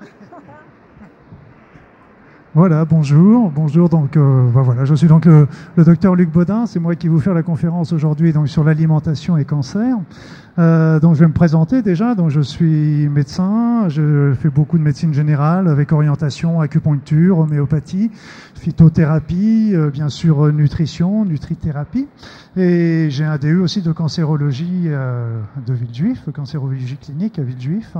Ha ha ha. Voilà, bonjour, bonjour. Donc, euh, bah voilà, je suis donc le, le docteur Luc Baudin. C'est moi qui vais vous faire la conférence aujourd'hui donc sur l'alimentation et cancer. Euh, donc, je vais me présenter déjà. Donc, je suis médecin. Je fais beaucoup de médecine générale avec orientation acupuncture, homéopathie, phytothérapie, euh, bien sûr euh, nutrition, nutrithérapie. Et j'ai un DU aussi de cancérologie euh, de Villejuif, cancérologie clinique à Villejuif.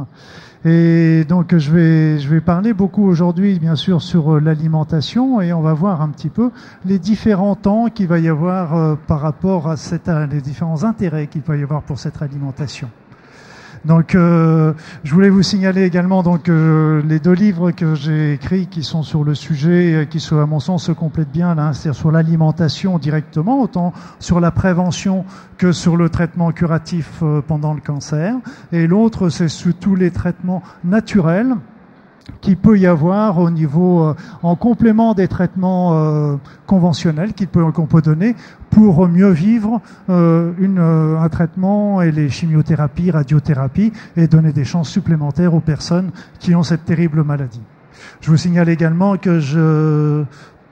Et donc, je vais je vais parler beaucoup aujourd'hui, bien sûr, sur euh, l'alimentation et on va voir un petit peu les différents temps qu'il va y avoir euh, par rapport à cette, les différents intérêts qu'il va y avoir pour cette alimentation. Donc, euh, je voulais vous signaler également donc euh, les deux livres que j'ai écrits qui sont sur le sujet, euh, qui sont à mon sens se complètent bien là, c'est-à-dire sur l'alimentation directement, autant sur la prévention que sur le traitement curatif euh, pendant le cancer, et l'autre c'est sur tous les traitements naturels qu'il peut y avoir au niveau euh, en complément des traitements euh, conventionnels qu'il peut qu'on peut donner pour mieux vivre euh, une, un traitement et les chimiothérapies, radiothérapies et donner des chances supplémentaires aux personnes qui ont cette terrible maladie. Je vous signale également que je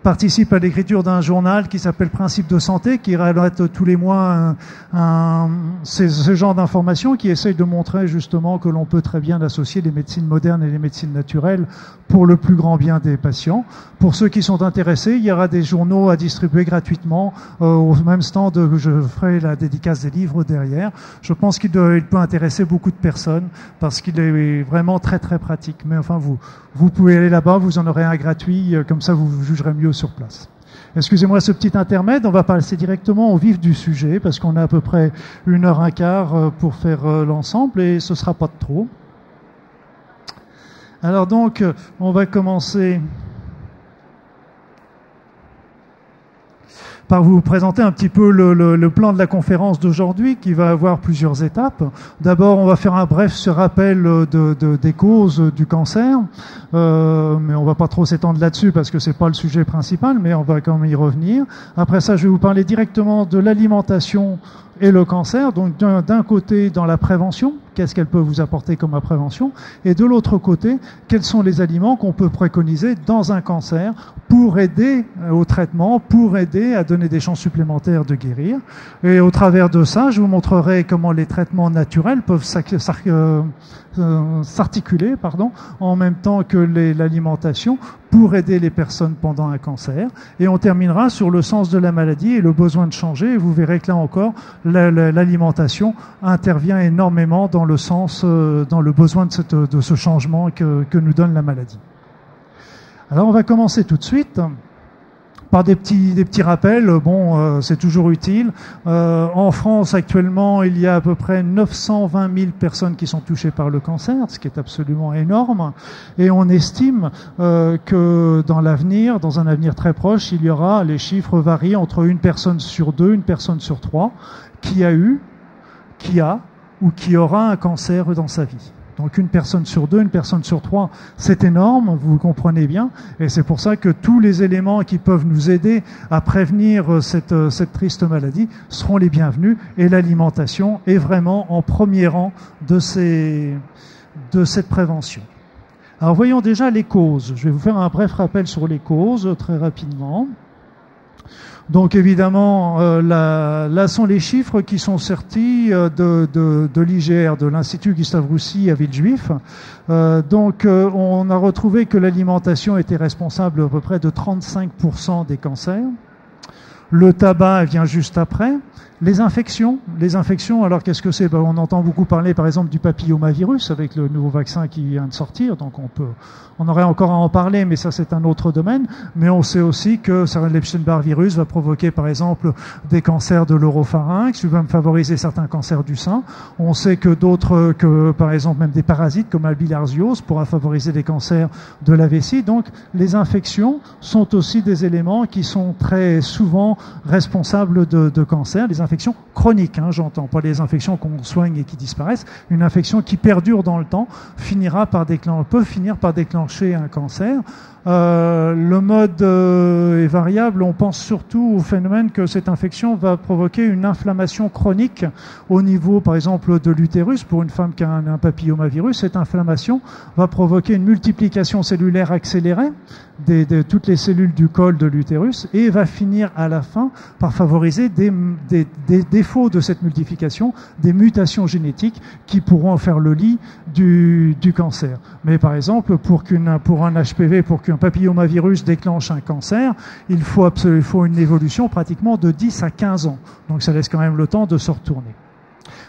participe à l'écriture d'un journal qui s'appelle Principe de santé, qui relate tous les mois un, un, ce, genre d'informations, qui essaye de montrer justement que l'on peut très bien associer les médecines modernes et les médecines naturelles pour le plus grand bien des patients. Pour ceux qui sont intéressés, il y aura des journaux à distribuer gratuitement euh, au même stand. Je ferai la dédicace des livres derrière. Je pense qu'il peut intéresser beaucoup de personnes parce qu'il est vraiment très très pratique. Mais enfin, vous vous pouvez aller là-bas, vous en aurez un gratuit, euh, comme ça vous jugerez mieux sur place. Excusez-moi ce petit intermède, on va passer directement au vif du sujet parce qu'on a à peu près une heure un quart euh, pour faire l'ensemble et ce sera pas de trop. Alors donc, on va commencer par vous présenter un petit peu le, plan de la conférence d'aujourd'hui qui va avoir plusieurs étapes. D'abord, on va faire un bref rappel de, de, des causes du cancer, euh, mais on va pas trop s'étendre là-dessus parce que c'est pas le sujet principal, mais on va quand même y revenir. Après ça, je vais vous parler directement de l'alimentation et le cancer. Donc d'un côté, dans la prévention, qu'est-ce qu'elle peut vous apporter comme prévention, et de l'autre côté, quels sont les aliments qu'on peut préconiser dans un cancer pour aider au traitement, pour aider à donner des chances supplémentaires de guérir? Et au travers de ça, je vous montrerai comment les traitements naturels peuvent s'articuler pardon, en même temps que l'alimentation pour aider les personnes pendant un cancer. Et on terminera sur le sens de la maladie et le besoin de changer. Vous verrez que là encore, l'alimentation intervient énormément dans le sens, euh, dans le besoin de, ce changement que nous donne la maladie. Alors on va commencer tout de suite par des petits, rappels. Bon, euh, c'est toujours utile. Euh, en France, actuellement, il y a à peu près 920 000 personnes qui sont touchées par le cancer, ce qui est absolument énorme. Et on estime euh, que dans l'avenir, dans un avenir très proche, il y aura, les chiffres varient entre une personne sur deux, une personne sur trois, qui a eu, qui a ou qui aura un cancer dans sa vie. Donc une personne sur deux, une personne sur trois, c'est énorme, vous comprenez bien, et c'est pour ça que tous les éléments qui peuvent nous aider à prévenir cette, cette triste maladie seront les bienvenus, et l'alimentation est vraiment en premier rang de, ces, de cette prévention. Alors voyons déjà les causes. Je vais vous faire un bref rappel sur les causes très rapidement. Donc évidemment, euh, là, sont les chiffres qui sont sortis euh, de, de, de l'IGR, de l'Institut Gustave Roussy à Villejuif. Euh, donc euh, on a retrouvé que l'alimentation était responsable à peu près de 35% des cancers. Le tabac vient juste après. Les infections, les infections, alors qu'est-ce que c'est? Ben, On entend beaucoup parler par exemple du papillomavirus avec le nouveau vaccin qui vient de sortir, donc on peut, on aurait encore à en parler, mais ça c'est un autre domaine. Mais on sait aussi que l'Epstein-Barr virus va provoquer par exemple des cancers de l'oropharynx, il va favoriser certains cancers du sein. On sait que d'autres, que par exemple même des parasites comme la bilharziose pourra favoriser des cancers de la vessie. Donc les infections sont aussi des éléments qui sont très souvent responsables de, cancers. Infections chroniques, hein, j'entends, pas les infections qu'on soigne et qui disparaissent. Une infection qui perdure dans le temps peut finir par déclencher un cancer. Euh, le mode euh, est variable. On pense surtout au phénomène que cette infection va provoquer une inflammation chronique au niveau, par exemple, de l'utérus. Pour une femme qui a un, papillomavirus, cette inflammation va provoquer une multiplication cellulaire accélérée de toutes les cellules du col de l'utérus et va finir à la fin par favoriser des, défauts de cette multiplication, des mutations génétiques qui pourront faire le lit du, cancer. Mais par exemple, pour, pour un HPV, pour qu'un papillomavirus déclenche un cancer, il faut, il une évolution pratiquement de 10 à 15 ans. Donc ça laisse quand même le temps de se retourner.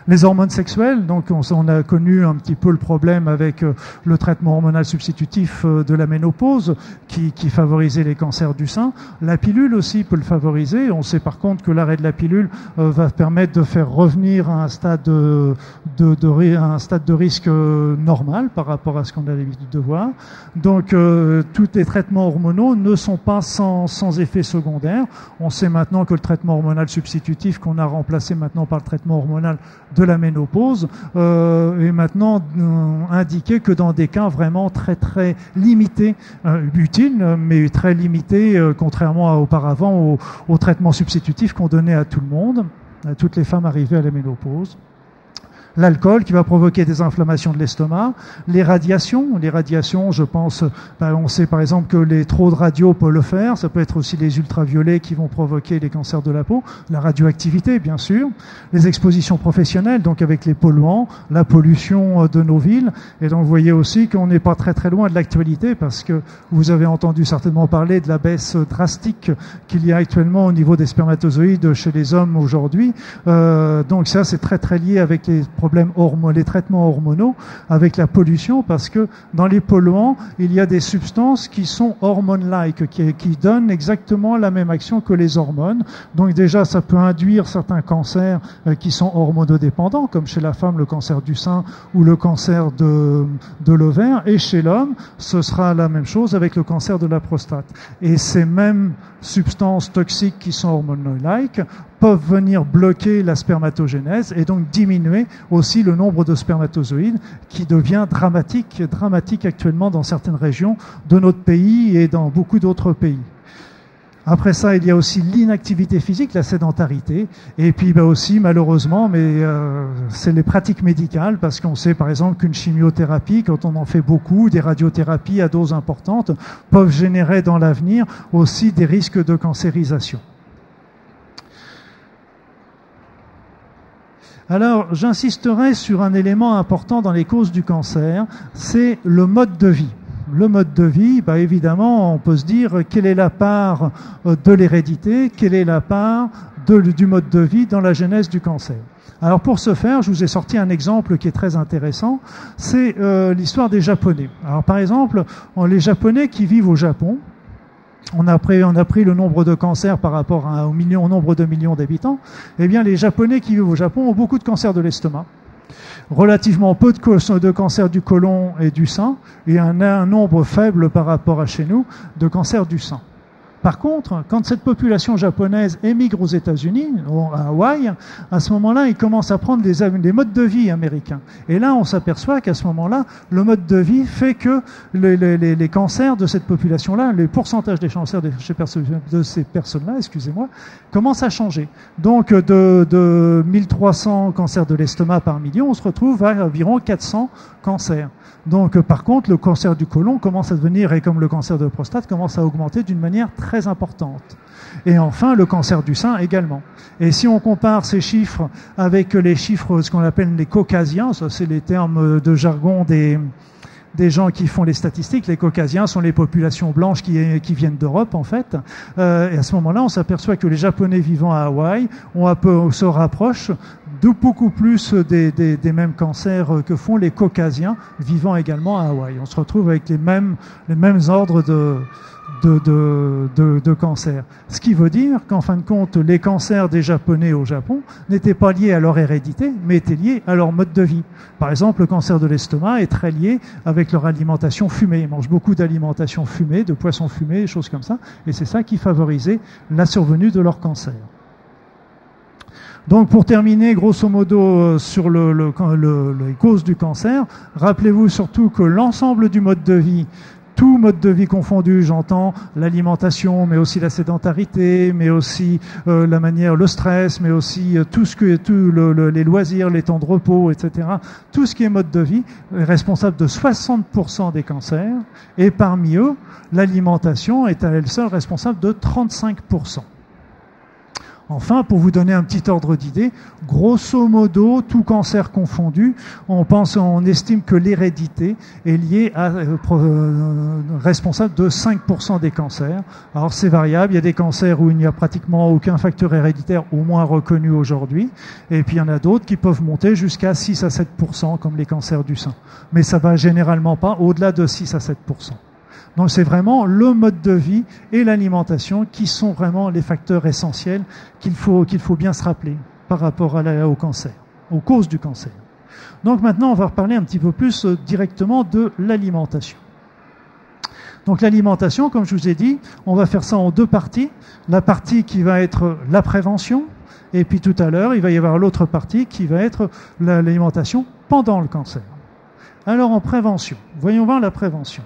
Les hormones sexuelles, donc on, a connu un petit peu le problème avec euh, le traitement hormonal substitutif euh, de la ménopause qui, favorisait les cancers du sein. La pilule aussi peut le favoriser. On sait par contre que l'arrêt de la pilule euh, va permettre de faire revenir à un stade de, de, de un stade de risque normal par rapport à ce qu'on a l'habitude de voir. Donc tous les traitements hormonaux ne sont pas sans, sans effet secondaire. On sait maintenant que le traitement hormonal substitutif qu'on a remplacé maintenant par le traitement hormonal de la ménopause euh, est maintenant euh, indiqué que dans des cas vraiment très très limités, euh, utiles, mais très limités, euh, contrairement à auparavant au, au traitement substitutif qu'on donnait à tout le monde, à toutes les femmes arrivées à la ménopause l'alcool qui va provoquer des inflammations de l'estomac, les radiations, les radiations, je pense, ben, on sait par exemple que les trop de radio peuvent le faire, ça peut être aussi les ultraviolets qui vont provoquer les cancers de la peau, la radioactivité bien sûr, les expositions professionnelles, donc avec les polluants, la pollution euh, de nos villes, et donc vous voyez aussi qu'on n'est pas très très loin de l'actualité parce que vous avez entendu certainement parler de la baisse drastique qu'il y a actuellement au niveau des spermatozoïdes chez les hommes aujourd'hui, euh, donc ça c'est très très lié avec les les traitements hormonaux avec la pollution parce que dans les polluants, il y a des substances qui sont hormones-like, qui, qui donnent exactement la même action que les hormones. Donc déjà, ça peut induire certains cancers euh, qui sont hormonodépendants, comme chez la femme le cancer du sein ou le cancer de, de l'ovaire. Et chez l'homme, ce sera la même chose avec le cancer de la prostate. Et ces mêmes substances toxiques qui sont hormonal-like peuvent venir bloquer la spermatogénèse et donc diminuer aussi le nombre de spermatozoïdes qui devient dramatique, dramatique actuellement dans certaines régions de notre pays et dans beaucoup d'autres pays. Après ça, il y a aussi l'inactivité physique, la sédentarité, et puis bah, aussi malheureusement, mais euh, c'est les pratiques médicales, parce qu'on sait par exemple qu'une chimiothérapie, quand on en fait beaucoup, des radiothérapies à doses importantes, peuvent générer dans l'avenir aussi des risques de cancérisation. Alors, j'insisterai sur un élément important dans les causes du cancer, c'est le mode de vie. Le mode de vie, bah évidemment, on peut se dire quelle est la part euh, de l'hérédité, quelle est la part du mode de vie dans la genèse du cancer. Alors pour ce faire, je vous ai sorti un exemple qui est très intéressant, c'est euh, l'histoire des Japonais. Alors par exemple, les Japonais qui vivent au Japon, on a, pris, le nombre de cancers par rapport au, au nombre de millions d'habitants, eh bien les Japonais qui vivent au Japon ont beaucoup de cancers de l'estomac, relativement peu de, cancers du côlon et du sein, et un nombre faible par rapport à chez nous de cancers du sein. Par contre, quand cette population japonaise émigre aux États-Unis, à Hawaï, à ce moment-là, ils commencent à prendre des, modes de vie américains. Et là, on s'aperçoit qu'à ce moment-là, le mode de vie fait que les, cancers de cette population-là, les pourcentages des cancers de, ces personnes-là, excusez-moi, commencent à changer. Donc, de, de 1300 cancers de l'estomac par million, on se retrouve à environ 400 cancers. Donc, par contre, le cancer du côlon commence à devenir, et comme le cancer de prostate, commence à augmenter d'une manière très importante. Et enfin, le cancer du sein également. Et si on compare ces chiffres avec les chiffres, ce qu'on appelle les caucasiens, ça c'est les termes de jargon des, des gens qui font les statistiques. Les caucasiens sont les populations blanches qui, viennent d'Europe, en fait. Euh, et à ce moment-là, on s'aperçoit que les Japonais vivant à Hawaï se rapprochent de beaucoup plus des, des, des, mêmes cancers que font les caucasiens vivant également à Hawaï. On se retrouve avec les mêmes, les mêmes ordres de, de, cancer. Ce qui veut dire qu'en fin de compte, les cancers des Japonais au Japon n'étaient pas liés à leur hérédité, mais étaient liés à leur mode de vie. Par exemple, le cancer de l'estomac est très lié avec leur alimentation fumée. Ils mangent beaucoup d'alimentation fumée, de poissons fumés, des choses comme ça, et c'est ça qui favorisait la survenue de leur cancer. Donc pour terminer, grosso modo, euh, sur le, les causes du cancer, rappelez-vous surtout que l'ensemble du mode de vie, tout mode de vie confondu, j'entends l'alimentation, mais aussi la sédentarité, mais aussi euh, la manière, le stress, mais aussi euh, tout ce que, tout les loisirs, les temps de repos, etc. Tout ce qui est mode de vie est responsable de 60% des cancers, et parmi eux, l'alimentation est à elle seule responsable de 35%. Enfin, pour vous donner un petit ordre d'idée, grosso modo, tout cancer confondu, on pense, on estime que l'hérédité est liée à euh, euh, responsable de 5% des cancers. Alors c'est variable, il y a des cancers où il n'y a pratiquement aucun facteur héréditaire au moins reconnu aujourd'hui, et puis il y en a d'autres qui peuvent monter jusqu'à 6 à 7% comme les cancers du sein. Mais ça va généralement pas au-delà de 6 à 7%. Donc c'est vraiment le mode de vie et l'alimentation qui sont vraiment les facteurs essentiels qu'il faut, faut bien se rappeler par rapport au cancer, aux causes du cancer. Donc maintenant, on va reparler un petit peu plus euh, directement de l'alimentation. Donc l'alimentation, comme je vous ai dit, on va faire ça en deux parties. La partie qui va être la prévention, et puis tout à l'heure, il va y avoir l'autre partie qui va être l'alimentation pendant le cancer. Alors en prévention, voyons voir la prévention.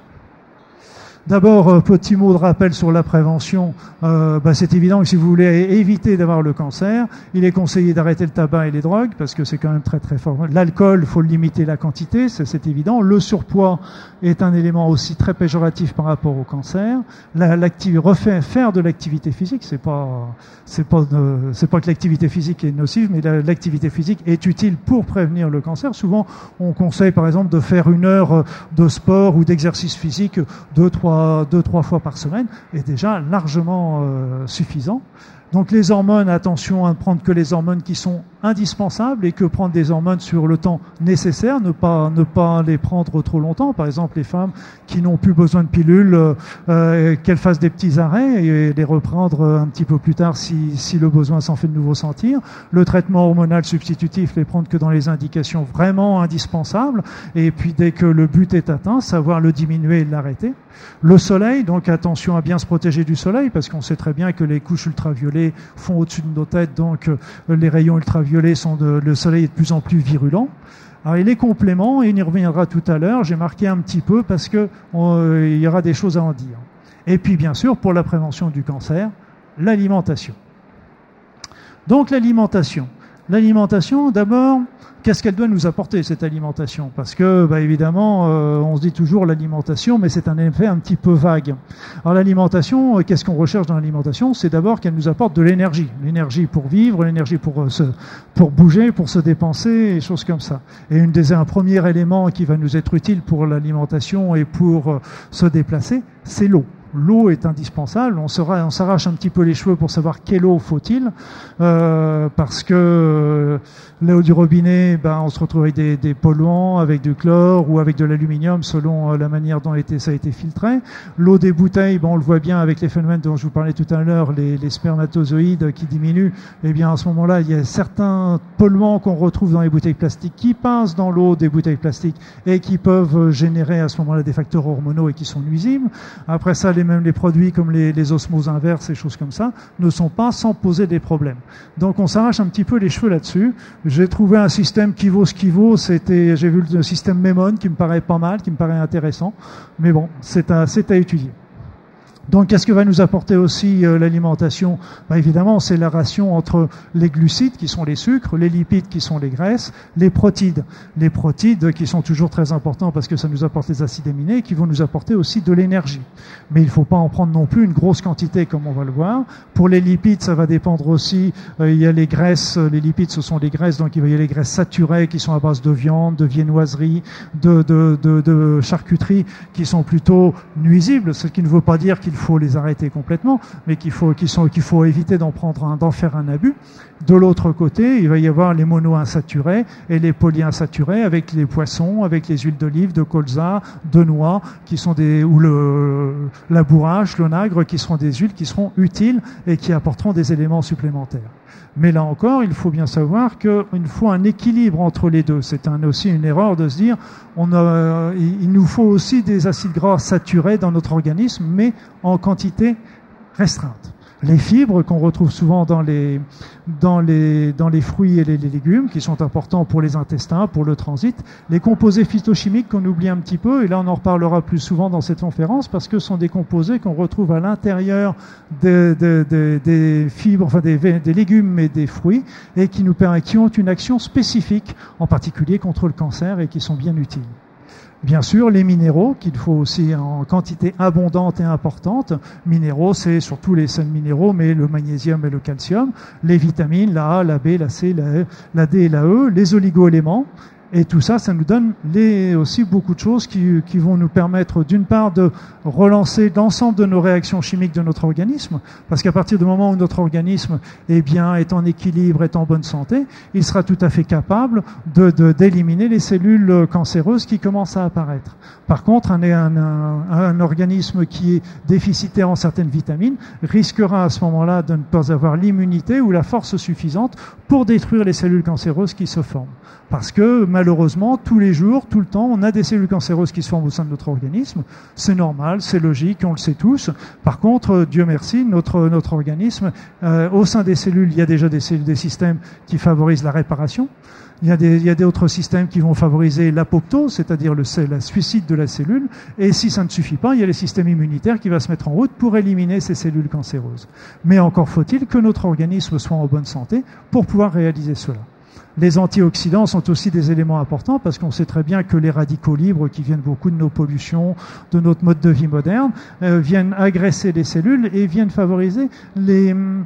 D'abord, euh, petit mot de rappel sur la prévention. Euh, bah, c'est évident que si vous voulez éviter d'avoir le cancer, il est conseillé d'arrêter le tabac et les drogues parce que c'est quand même très très fort. L'alcool, faut limiter la quantité, c'est évident. Le surpoids est un élément aussi très péjoratif par rapport au cancer. refaire faire de l'activité physique, c'est pas c'est pas c'est pas que l'activité physique est nocive, mais l'activité physique est utile pour prévenir le cancer. Souvent, on conseille par exemple de faire une heure de sport ou d'exercice physique deux trois deux, trois fois par semaine est déjà largement euh, suffisant. Donc les hormones, attention à ne prendre que les hormones qui sont indispensables et que prendre des hormones sur le temps nécessaire, ne pas ne pas les prendre trop longtemps. Par exemple, les femmes qui n'ont plus besoin de pilules, euh, qu'elles fassent des petits arrêts et les reprendre un petit peu plus tard si, si le besoin s'en fait de nouveau sentir. Le traitement hormonal substitutif, les prendre que dans les indications vraiment indispensables. Et puis dès que le but est atteint, savoir le diminuer et l'arrêter. Le soleil, donc attention à bien se protéger du soleil parce qu'on sait très bien que les couches ultraviolets font au-dessus de nos têtes, donc euh, les rayons ultraviolets sont de, le soleil est de plus en plus virulent. Alors, il est complément, et on y reviendra tout à l'heure. J'ai marqué un petit peu parce que euh, il y aura des choses à en dire. Et puis, bien sûr, pour la prévention du cancer, l'alimentation. Donc, l'alimentation. L'alimentation, d'abord, qu'est-ce qu'elle doit nous apporter cette alimentation? Parce que, bah, évidemment, euh, on se dit toujours l'alimentation, mais c'est un effet un petit peu vague. Alors l'alimentation, euh, qu'est-ce qu'on recherche dans l'alimentation? C'est d'abord qu'elle nous apporte de l'énergie, l'énergie pour vivre, l'énergie pour euh, se, pour bouger, pour se dépenser, et choses comme ça. Et une des, un premier élément qui va nous être utile pour l'alimentation et pour se déplacer, c'est l'eau l'eau est indispensable. On s'arrache un petit peu les cheveux pour savoir quelle eau faut-il, euh, parce que euh, l'eau du robinet, ben, on se retrouve avec des, des, polluants, avec du chlore ou avec de l'aluminium selon euh, la manière dont ça a été filtré. L'eau des bouteilles, ben, on le voit bien avec les phénomènes dont je vous parlais tout à l'heure, les, les, spermatozoïdes qui diminuent. Eh bien, à ce moment-là, il y a certains polluants qu'on retrouve dans les bouteilles plastiques qui passent dans l'eau des bouteilles plastiques et qui peuvent générer à ce moment-là des facteurs hormonaux et qui sont nuisibles. Après ça, même les produits comme les, osmoses inverses et choses comme ça, ne sont pas sans poser des problèmes. Donc on s'arrache un petit peu les cheveux là-dessus. J'ai trouvé un système qui vaut ce qui vaut. C'était, j'ai vu le système Memon qui me paraît pas mal, qui me paraît intéressant. Mais bon, c'est à étudier. Donc, qu'est-ce que va nous apporter aussi euh, l'alimentation? Bah, Évidemment, c'est la ration entre les glucides, qui sont les sucres, les lipides, qui sont les graisses, les protides. Les protides, qui sont toujours très importants parce que ça nous apporte les acides aminés, qui vont nous apporter aussi de l'énergie. Mais il ne faut pas en prendre non plus une grosse quantité, comme on va le voir. Pour les lipides, ça va dépendre aussi. Euh, il y a les graisses. Les lipides, ce sont les graisses. Donc, il y a les graisses saturées, qui sont à base de viande, de viennoiserie, de, de, de, de charcuterie, qui sont plutôt nuisibles. Ce qui ne veut pas dire qu'il les arrêter complètement, mais qu'il faut, qu'il faut éviter d'en prendre d'en faire un abus. De l'autre côté, il va y avoir les monoinsaturés et les polyinsaturés avec les poissons, avec les huiles d'olive, de colza, de noix, qui sont des, ou le, la bourrache, l'onagre, qui seront des huiles qui seront utiles et qui apporteront des éléments supplémentaires. Mais là encore, il faut bien savoir qu'il faut un équilibre entre les deux. C'est aussi une erreur de se dire on a, il nous faut aussi des acides gras saturés dans notre organisme, mais en quantité restreinte. les fibres qu'on retrouve souvent dans les, dans, les, dans les fruits et les, légumes, qui sont importants pour les intestins, pour le transit, les composés phytochimiques qu'on oublie un petit peu, et là on en reparlera plus souvent dans cette conférence, parce que ce sont des composés qu'on retrouve à l'intérieur des, des, fibres, enfin des, des, légumes et des fruits, et qui, nous, qui ont une action spécifique, en particulier contre le cancer, et qui sont bien utiles. Bien sûr, les minéraux, qu'il faut aussi en quantité abondante et importante. Minéraux, c'est surtout les seuls minéraux, mais le magnésium et le calcium. Les vitamines, la A, la B, la C, la, e, la D et la E. Les oligoéléments, et tout ça, ça nous donne aussi beaucoup de choses qui, vont nous permettre, d'une part, de relancer l'ensemble de nos réactions chimiques de notre organisme, parce qu'à partir du moment où notre organisme est bien, est en équilibre, est en bonne santé, il sera tout à fait capable d'éliminer les cellules cancéreuses qui commencent à apparaître. Par contre, un, un, un, organisme qui est déficitaire en certaines vitamines risquera à ce moment-là de ne pas avoir l'immunité ou la force suffisante pour détruire les cellules cancéreuses qui se forment. Parce que malheureusement, tous les jours, tout le temps, on a des cellules cancéreuses qui se forment au sein de notre organisme. C'est normal, c'est logique, on le sait tous. Par contre, euh, Dieu merci, notre, notre organisme, euh, au sein des cellules, il y a déjà des, systèmes qui favorisent la réparation. Il y, a des, systèmes qui vont favoriser l'apoptose, c'est-à-dire le, la suicide de la cellule. Et si ça ne suffit pas, il y a les systèmes immunitaires qui va se mettre en route pour éliminer ces cellules cancéreuses. Mais encore faut-il que notre organisme soit en bonne santé pour pouvoir réaliser cela. Les antioxydants sont aussi des éléments importants parce qu'on sait très bien que les radicaux libres qui viennent beaucoup de nos pollutions, de notre mode de vie moderne, euh, viennent agresser les cellules et viennent favoriser les, hum,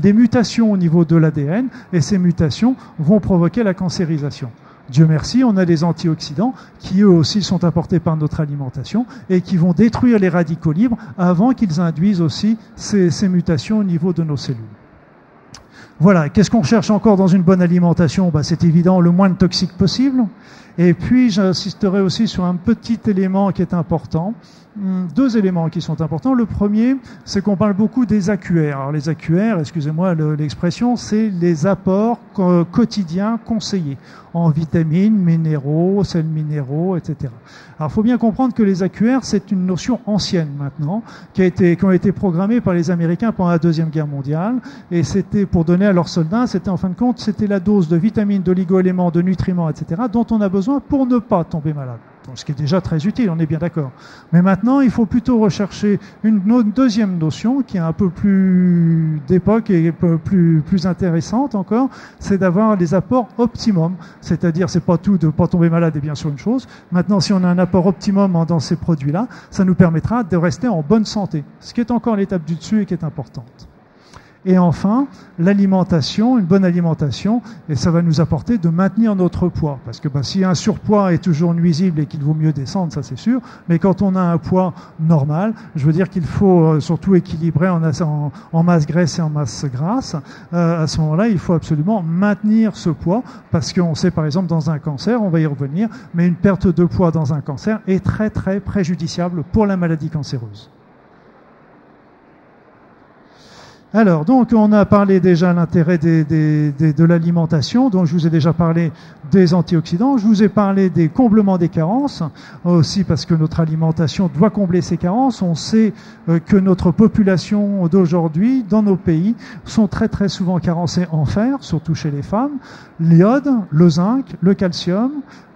des mutations au niveau de l'ADN et ces mutations vont provoquer la cancérisation. Dieu merci, on a des antioxydants qui eux aussi sont apportés par notre alimentation et qui vont détruire les radicaux libres avant qu'ils induisent aussi ces, ces mutations au niveau de nos cellules. Voilà, qu'est-ce qu'on cherche encore dans une bonne alimentation? Bah, C'est évident, le moins de toxiques possible. Et puis, j'insisterai aussi sur un petit élément qui est important. Hmm, deux éléments qui sont importants. Le premier, c'est qu'on parle beaucoup des AQR. Alors, les AQR, excusez-moi l'expression, c'est les apports quotidiens conseillés en vitamines, minéraux, sels minéraux, etc. Alors, il faut bien comprendre que les AQR, c'est une notion ancienne maintenant, qui a été, qui ont été programmées par les Américains pendant la Deuxième Guerre mondiale. Et c'était pour donner à leurs soldats, c'était en fin de compte, c'était la dose de vitamines, d'oligo-éléments, de nutriments, etc., dont on a besoin pour ne pas tomber malade. ce qui est déjà très utile, on est bien d'accord. Mais maintenant, il faut plutôt rechercher une, deuxième notion qui est un peu plus d'époque et plus, intéressante encore, c'est d'avoir les apports optimum. C'est-à-dire, c'est pas tout de pas tomber malade est bien sûr une chose. Maintenant, si on a un apport optimum dans ces produits-là, ça nous permettra de rester en bonne santé. Ce qui est encore l'étape du dessus et qui est importante. Et enfin, l'alimentation, une bonne alimentation, et ça va nous apporter de maintenir notre poids. Parce que bah, si un surpoids est toujours nuisible et qu'il vaut mieux descendre, ça c'est sûr, mais quand on a un poids normal, je veux dire qu'il faut euh, surtout équilibrer en, en, masse graisse et en masse grasse, euh, à ce moment-là, il faut absolument maintenir ce poids, parce qu'on sait par exemple dans un cancer, on va y revenir, mais une perte de poids dans un cancer est très très préjudiciable pour la maladie cancéreuse. Alors, donc, on a parlé déjà l'intérêt de l'alimentation, donc je vous ai déjà parlé des antioxydants, je vous ai parlé des comblements des carences, aussi parce que notre alimentation doit combler ces carences. On sait euh, que notre population d'aujourd'hui, dans nos pays, sont très très souvent carencées en fer, surtout chez les femmes, l'iode, le zinc, le calcium,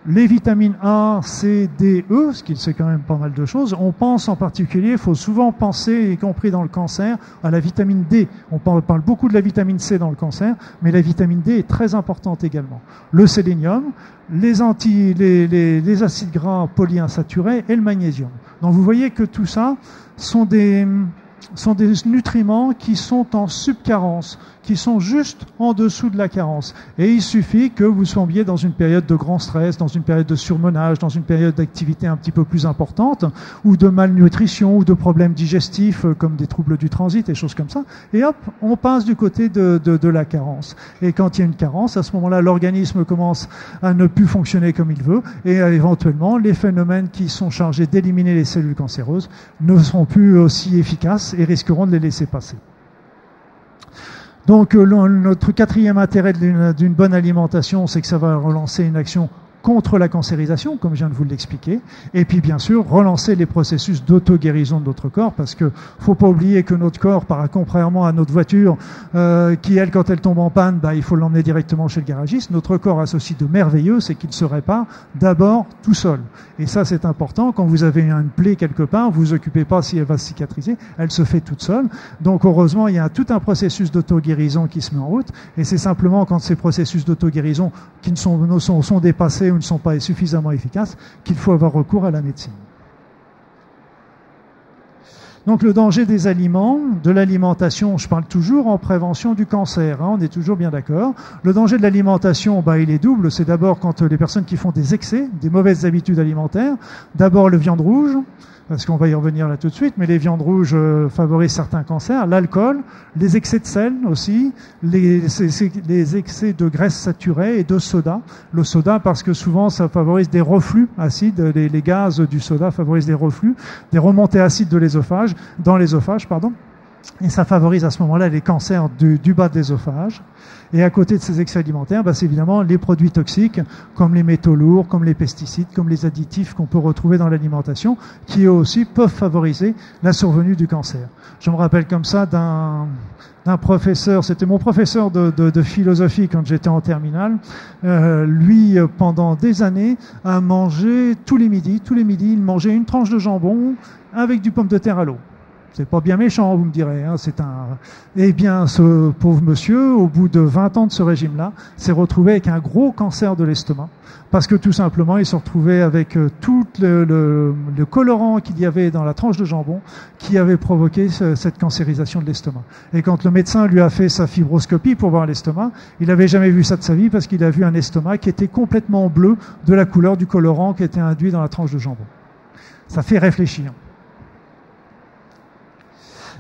les vitamines A, C, D, E, ce qui c'est quand même pas mal de choses. On pense en particulier, il faut souvent penser, y compris dans le cancer, à la vitamine D. On parle beaucoup de la vitamine C dans le cancer, mais la vitamine D est très importante également. Le sélénium, les, acides gras polyinsaturés et le magnésium. Donc vous voyez que tout ça sont des nutriments qui sont en subcarence, qui sont juste en dessous de la carence. Et il suffit que vous soyez dans une période de grand stress, dans une période de surmenage, dans une période d'activité un petit peu plus importante, ou de malnutrition, ou de problèmes digestifs euh, comme des troubles du transit et choses comme ça. Et hop, on passe du côté de, la carence. Et quand il y a une carence, à ce moment-là, l'organisme commence à ne plus fonctionner comme il veut, et éventuellement, les phénomènes qui sont chargés d'éliminer les cellules cancéreuses ne seront plus aussi efficaces et risqueront de les laisser passer. Donc euh, notre quatrième intérêt d'une bonne alimentation, c'est que ça va relancer une action contre la cancérisation, comme je viens de vous l'expliquer, et puis bien sûr relancer les processus d'auto-guérison de notre corps, parce que faut pas oublier que notre corps, par contrairement à notre voiture, euh, qui elle, quand elle tombe en panne, bah, il faut l'emmener directement chez le garagiste. Notre corps a ceci de merveilleux, c'est qu'il se répare d'abord tout seul. Et ça, c'est important. Quand vous avez une plaie quelque part, vous vous occupez pas si elle va cicatriser, elle se fait toute seule. Donc heureusement, il y a tout un processus d'auto-guérison qui se met en route, et c'est simplement quand ces processus d'auto-guérison qui ne sont, sont, dépassés ne sont pas suffisamment efficaces qu'il faut avoir recours à la médecine. Donc le danger des aliments, de l'alimentation, je parle toujours en prévention du cancer, hein, on est toujours bien d'accord. Le danger de l'alimentation, bah, il est double. C'est d'abord quand les personnes qui font des excès, des mauvaises habitudes alimentaires, d'abord le viande rouge, parce qu'on va y revenir là tout de suite, mais les viandes rouges euh, favorisent certains cancers, l'alcool, les excès de sel aussi, les, excès de graisse saturée et de soda. Le soda parce que souvent ça favorise des reflux acides, les, les gaz du soda favorisent des reflux, des remontées acides de l'ésophage, dans l'ésophage, pardon. Et ça favorise à ce moment-là les cancers du, bas de l'ésophage. Et à côté de ces excès alimentaires, bah, c'est évidemment les produits toxiques, comme les métaux lourds, comme les pesticides, comme les additifs qu'on peut retrouver dans l'alimentation, qui eux aussi peuvent favoriser la survenue du cancer. Je me rappelle comme ça d'un professeur, c'était mon professeur de, philosophie quand j'étais en terminale. Euh, lui, pendant des années, a mangé tous les midis, tous les midis, il mangeait une tranche de jambon avec du pomme de terre à l'eau. C'est pas bien méchant, vous me direz. Hein, c'est un. Eh bien, ce pauvre monsieur, au bout de 20 ans de ce régime-là, s'est retrouvé avec un gros cancer de l'estomac, parce que tout simplement, il se retrouvait avec euh, tout le, le, le colorant qu'il y avait dans la tranche de jambon, qui avait provoqué ce, cette cancérisation de l'estomac. Et quand le médecin lui a fait sa fibroscopie pour voir l'estomac, il n'avait jamais vu ça de sa vie, parce qu'il a vu un estomac qui était complètement bleu de la couleur du colorant qui était induit dans la tranche de jambon. Ça fait réfléchir.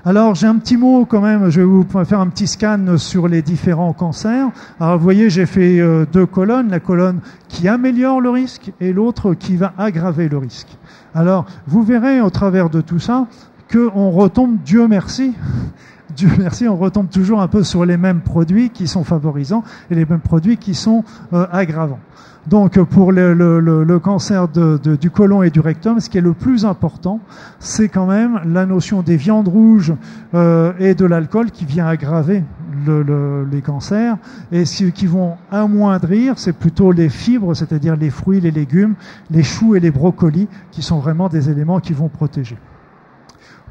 Alors j'ai un petit mot quand même, je vais vous faire un petit scan sur les différents cancers. Alors vous voyez, j'ai fait euh, deux colonnes, la colonne qui améliore le risque et l'autre qui va aggraver le risque. Alors vous verrez au travers de tout ça qu'on retombe, Dieu merci, Dieu merci, on retombe toujours un peu sur les mêmes produits qui sont favorisants et les mêmes produits qui sont euh, aggravants. Donc pour le, cancer du côlon et du rectum, ce qui est le plus important, c'est quand même la notion des viandes rouges euh, et de l'alcool qui vient aggraver les cancers. Et ce qui vont amoindrir, c'est plutôt les fibres, c'est-à-dire les fruits, les légumes, les choux et les brocolis, qui sont vraiment des éléments qui vont protéger.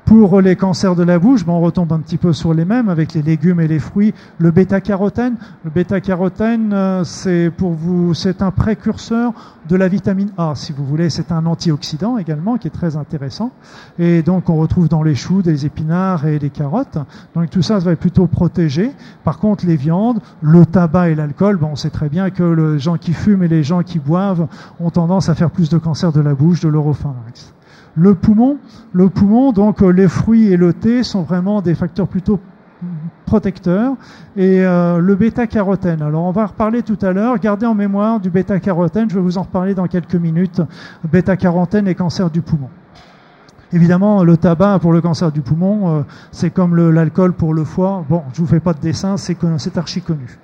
Pour les cancers de la bouche, ben on retombe un petit peu sur les mêmes avec les légumes et les fruits. Le bêta-carotène, le bêta-carotène, euh, c'est pour vous, c'est un précurseur de la vitamine A, si vous voulez. C'est un antioxydant également qui est très intéressant. Et donc on retrouve dans les choux, des épinards et des carottes. Donc tout ça, ça va être plutôt protégé. Par contre, les viandes, le tabac et l'alcool, bon, on sait très bien que les gens qui fument et les gens qui boivent ont tendance à faire plus de cancer de la bouche, de l'oropharynx. Le poumon, le poumon, donc euh, les fruits et le thé sont vraiment des facteurs plutôt protecteurs. Et euh, le bêta-carotène. Alors on va reparler tout à l'heure. Gardez en mémoire du bêta-carotène. Je vais vous en reparler dans quelques minutes. Bêta-carotène et cancer du poumon. Évidemment, le tabac pour le cancer du poumon, euh, c'est comme l'alcool pour le foie. Bon, je vous fais pas de dessin, c'est archi connu.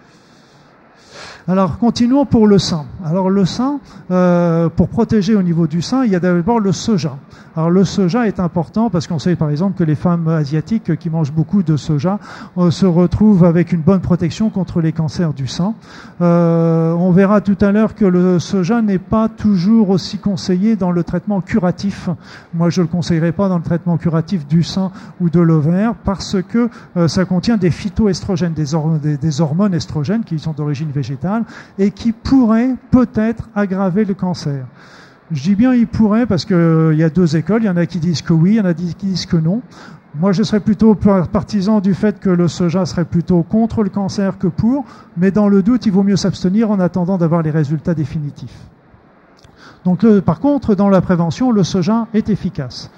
Alors continuons pour le sein. Alors le sein, euh, pour protéger au niveau du sein, il y a d'abord le soja. Alors le soja est important parce qu'on sait par exemple que les femmes asiatiques qui mangent beaucoup de soja euh, se retrouvent avec une bonne protection contre les cancers du sein. Euh, on verra tout à l'heure que le soja n'est pas toujours aussi conseillé dans le traitement curatif. Moi je le conseillerais pas dans le traitement curatif du sein ou de l'ovaire parce que ça contient des phytoestrogènes, des hormones estrogènes qui sont d'origine végétale et qui pourrait peut-être aggraver le cancer. Je dis bien il pourrait parce qu'il euh, y a deux écoles, il y en a qui disent que oui, il y en a qui disent que non. Moi, je serais plutôt partisan du fait que le soja serait plutôt contre le cancer que pour, mais dans le doute, il vaut mieux s'abstenir en attendant d'avoir les résultats définitifs. Donc, par contre, dans la prévention, le soja est efficace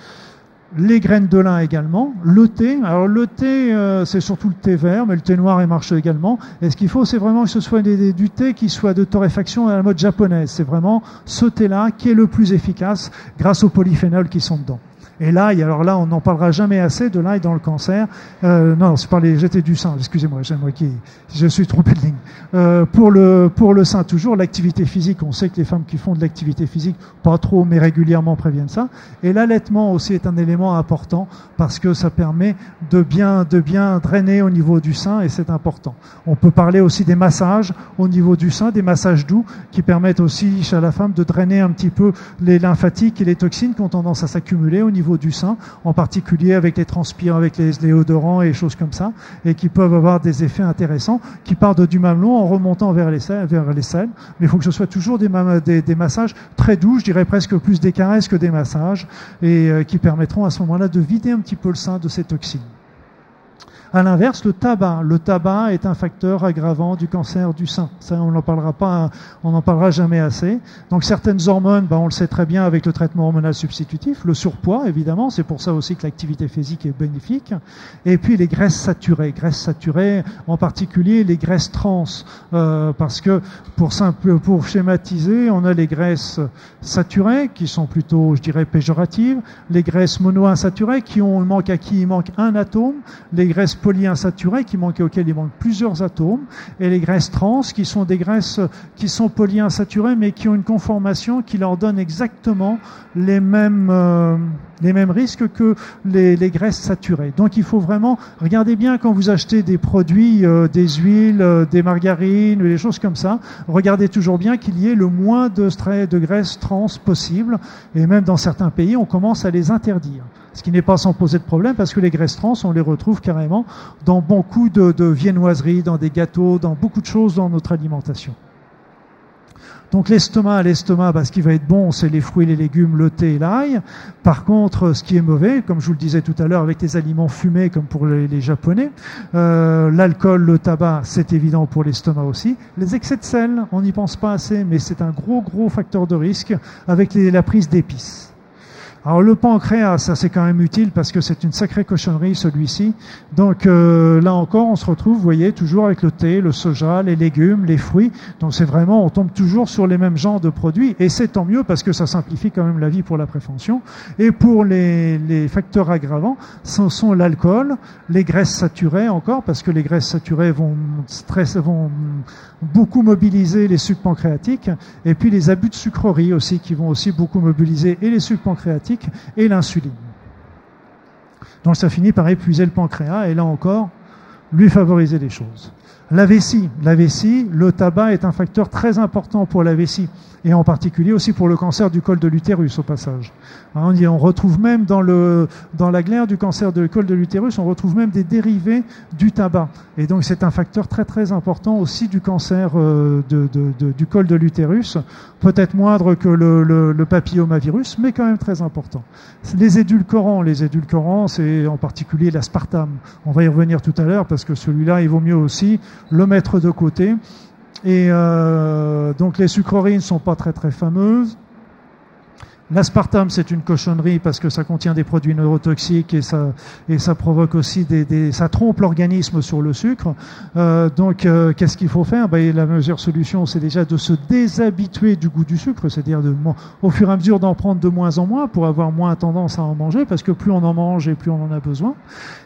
les graines de lin également, le thé. Alors le thé, euh, c'est surtout le thé vert, mais le thé noir il marche également. Et ce qu'il faut, c'est vraiment que ce soit du thé qui soit de torréfaction à la mode japonaise. C'est vraiment ce thé-là qui est le plus efficace grâce aux polyphénols qui sont dedans. Et l'ail, alors là, on n'en parlera jamais assez de l'ail dans le cancer. Euh, non, c'est les du sein. Excusez-moi, moi qui je suis trompé de ligne. Euh, pour le pour le sein, toujours l'activité physique. On sait que les femmes qui font de l'activité physique, pas trop, mais régulièrement préviennent ça. Et l'allaitement aussi est un élément important parce que ça permet de bien de bien drainer au niveau du sein et c'est important. On peut parler aussi des massages au niveau du sein, des massages doux qui permettent aussi chez la femme de drainer un petit peu les lymphatiques et les toxines qui ont tendance à s'accumuler au niveau du sein, en particulier avec les transpirants, avec les déodorants et choses comme ça, et qui peuvent avoir des effets intéressants, qui partent du mamelon en remontant vers les selles, les selles. Mais il faut que ce soit toujours des, des, massages très doux, je dirais presque plus des caresses que des massages, et euh, qui permettront à ce moment-là de vider un petit peu le sein de ces toxines. À l'inverse, le tabac. Le tabac est un facteur aggravant du cancer du sein. Ça, on n'en parlera pas, on n'en parlera jamais assez. Donc certaines hormones, ben, on le sait très bien avec le traitement hormonal substitutif. Le surpoids, évidemment, c'est pour ça aussi que l'activité physique est bénéfique. Et puis les graisses saturées, graisses saturées, en particulier les graisses trans, euh, parce que pour schématiser, on a les graisses saturées qui sont plutôt, je dirais, péjoratives, les graisses monoinsaturées qui ont à qui? Il manque un atome, les graisses polyinsaturées qui manquent, auxquelles il manque plusieurs atomes, et les graisses trans qui sont des graisses qui sont polyinsaturées mais qui ont une conformation qui leur donne exactement les mêmes, euh, risques que les, les, graisses saturées. Donc il faut vraiment regarder bien quand vous achetez des produits, euh, des huiles, euh, des margarines, des choses comme ça, regardez toujours bien qu'il y ait le moins de, de graisses trans possible, et même dans certains pays, on commence à les interdire ce qui n'est pas sans poser de problème parce que les graisses trans, on les retrouve carrément dans beaucoup de, viennoiseries, dans des gâteaux, dans beaucoup de choses dans notre alimentation. Donc l'estomac, l'estomac, bah, ce qui va être bon, c'est les fruits, les légumes, le thé et l'ail. Par contre, ce qui est mauvais, comme je vous le disais tout à l'heure, avec les aliments fumés, comme pour les, Japonais, euh, l'alcool, le tabac, c'est évident pour l'estomac aussi. Les excès de sel, on n'y pense pas assez, mais c'est un gros, gros facteur de risque avec la prise d'épices. Alors le pancréas, ça c'est quand même utile parce que c'est une sacrée cochonnerie celui-ci. Donc euh, là encore, on se retrouve, vous voyez, toujours avec le thé, le soja, les légumes, les fruits. Donc c'est vraiment, on tombe toujours sur les mêmes genres de produits et c'est tant mieux parce que ça simplifie quand même la vie pour la prévention. Et pour les, facteurs aggravants, ce sont l'alcool, les graisses saturées encore parce que les graisses saturées vont, vont beaucoup mobiliser les sucs pancréatiques et puis les abus de sucreries aussi qui vont aussi beaucoup mobiliser et les sucs pancréatiques et l'insuline. Donc ça finit par épuiser le pancréas et là encore, lui favoriser les choses. La vessie, la vessie, le tabac est un facteur très important pour la vessie et en particulier aussi pour le cancer du col de l'utérus au passage. Hein, on retrouve même dans, la glaire du cancer du col de l'utérus, on retrouve même des dérivés du tabac. Et donc c'est un facteur très très important aussi du cancer euh, de, de, du col de l'utérus, peut-être moindre que le, papillomavirus, mais quand même très important. Les édulcorants, les édulcorants, c'est en particulier l'aspartame. On va y revenir tout à l'heure parce que celui-là, il vaut mieux aussi le mettre de côté. Et euh, donc les sucreries ne sont pas très très fameuses. L'aspartame, c'est une cochonnerie parce que ça contient des produits neurotoxiques et ça, et ça provoque aussi des, des ça trompe l'organisme sur le sucre. Euh, donc, euh, qu'est-ce qu'il faut faire? Ben, La meilleure solution, c'est déjà de se déshabituer du goût du sucre, c'est-à-dire de, au fur et à mesure d'en prendre de moins en moins pour avoir moins tendance à en manger, parce que plus on en mange et plus on en a besoin.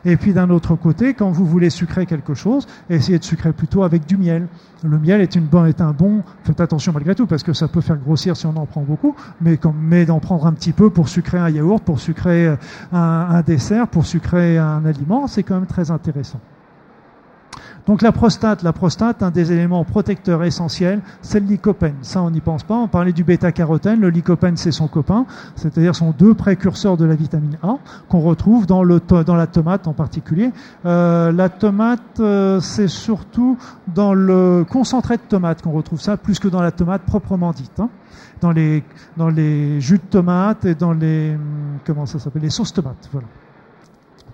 Et puis d'un autre côté, quand vous voulez sucrer quelque chose, essayez de sucrer plutôt avec du miel. Le miel est, une est un bon, faites attention malgré tout, parce que ça peut faire grossir si on en prend beaucoup, mais, comme, mais d'en prendre un petit peu pour sucrer un yaourt, pour sucrer un, un dessert, pour sucrer un aliment, c'est quand même très intéressant. Donc la prostate, la prostate, un des éléments protecteurs essentiels, c'est le lycopène. Ça, on n'y pense pas. On parlait du bêta-carotène. Le lycopène, c'est son copain, c'est-à-dire sont deux précurseurs de la vitamine A qu'on retrouve dans, le, la tomate en particulier. Euh, la tomate, euh, c'est surtout dans le concentré de tomate qu'on retrouve ça, plus que dans la tomate proprement dite. Hein. Dans les, dans les jus de tomate et dans les, hum, comment ça s'appelle, les sauces tomates. Voilà.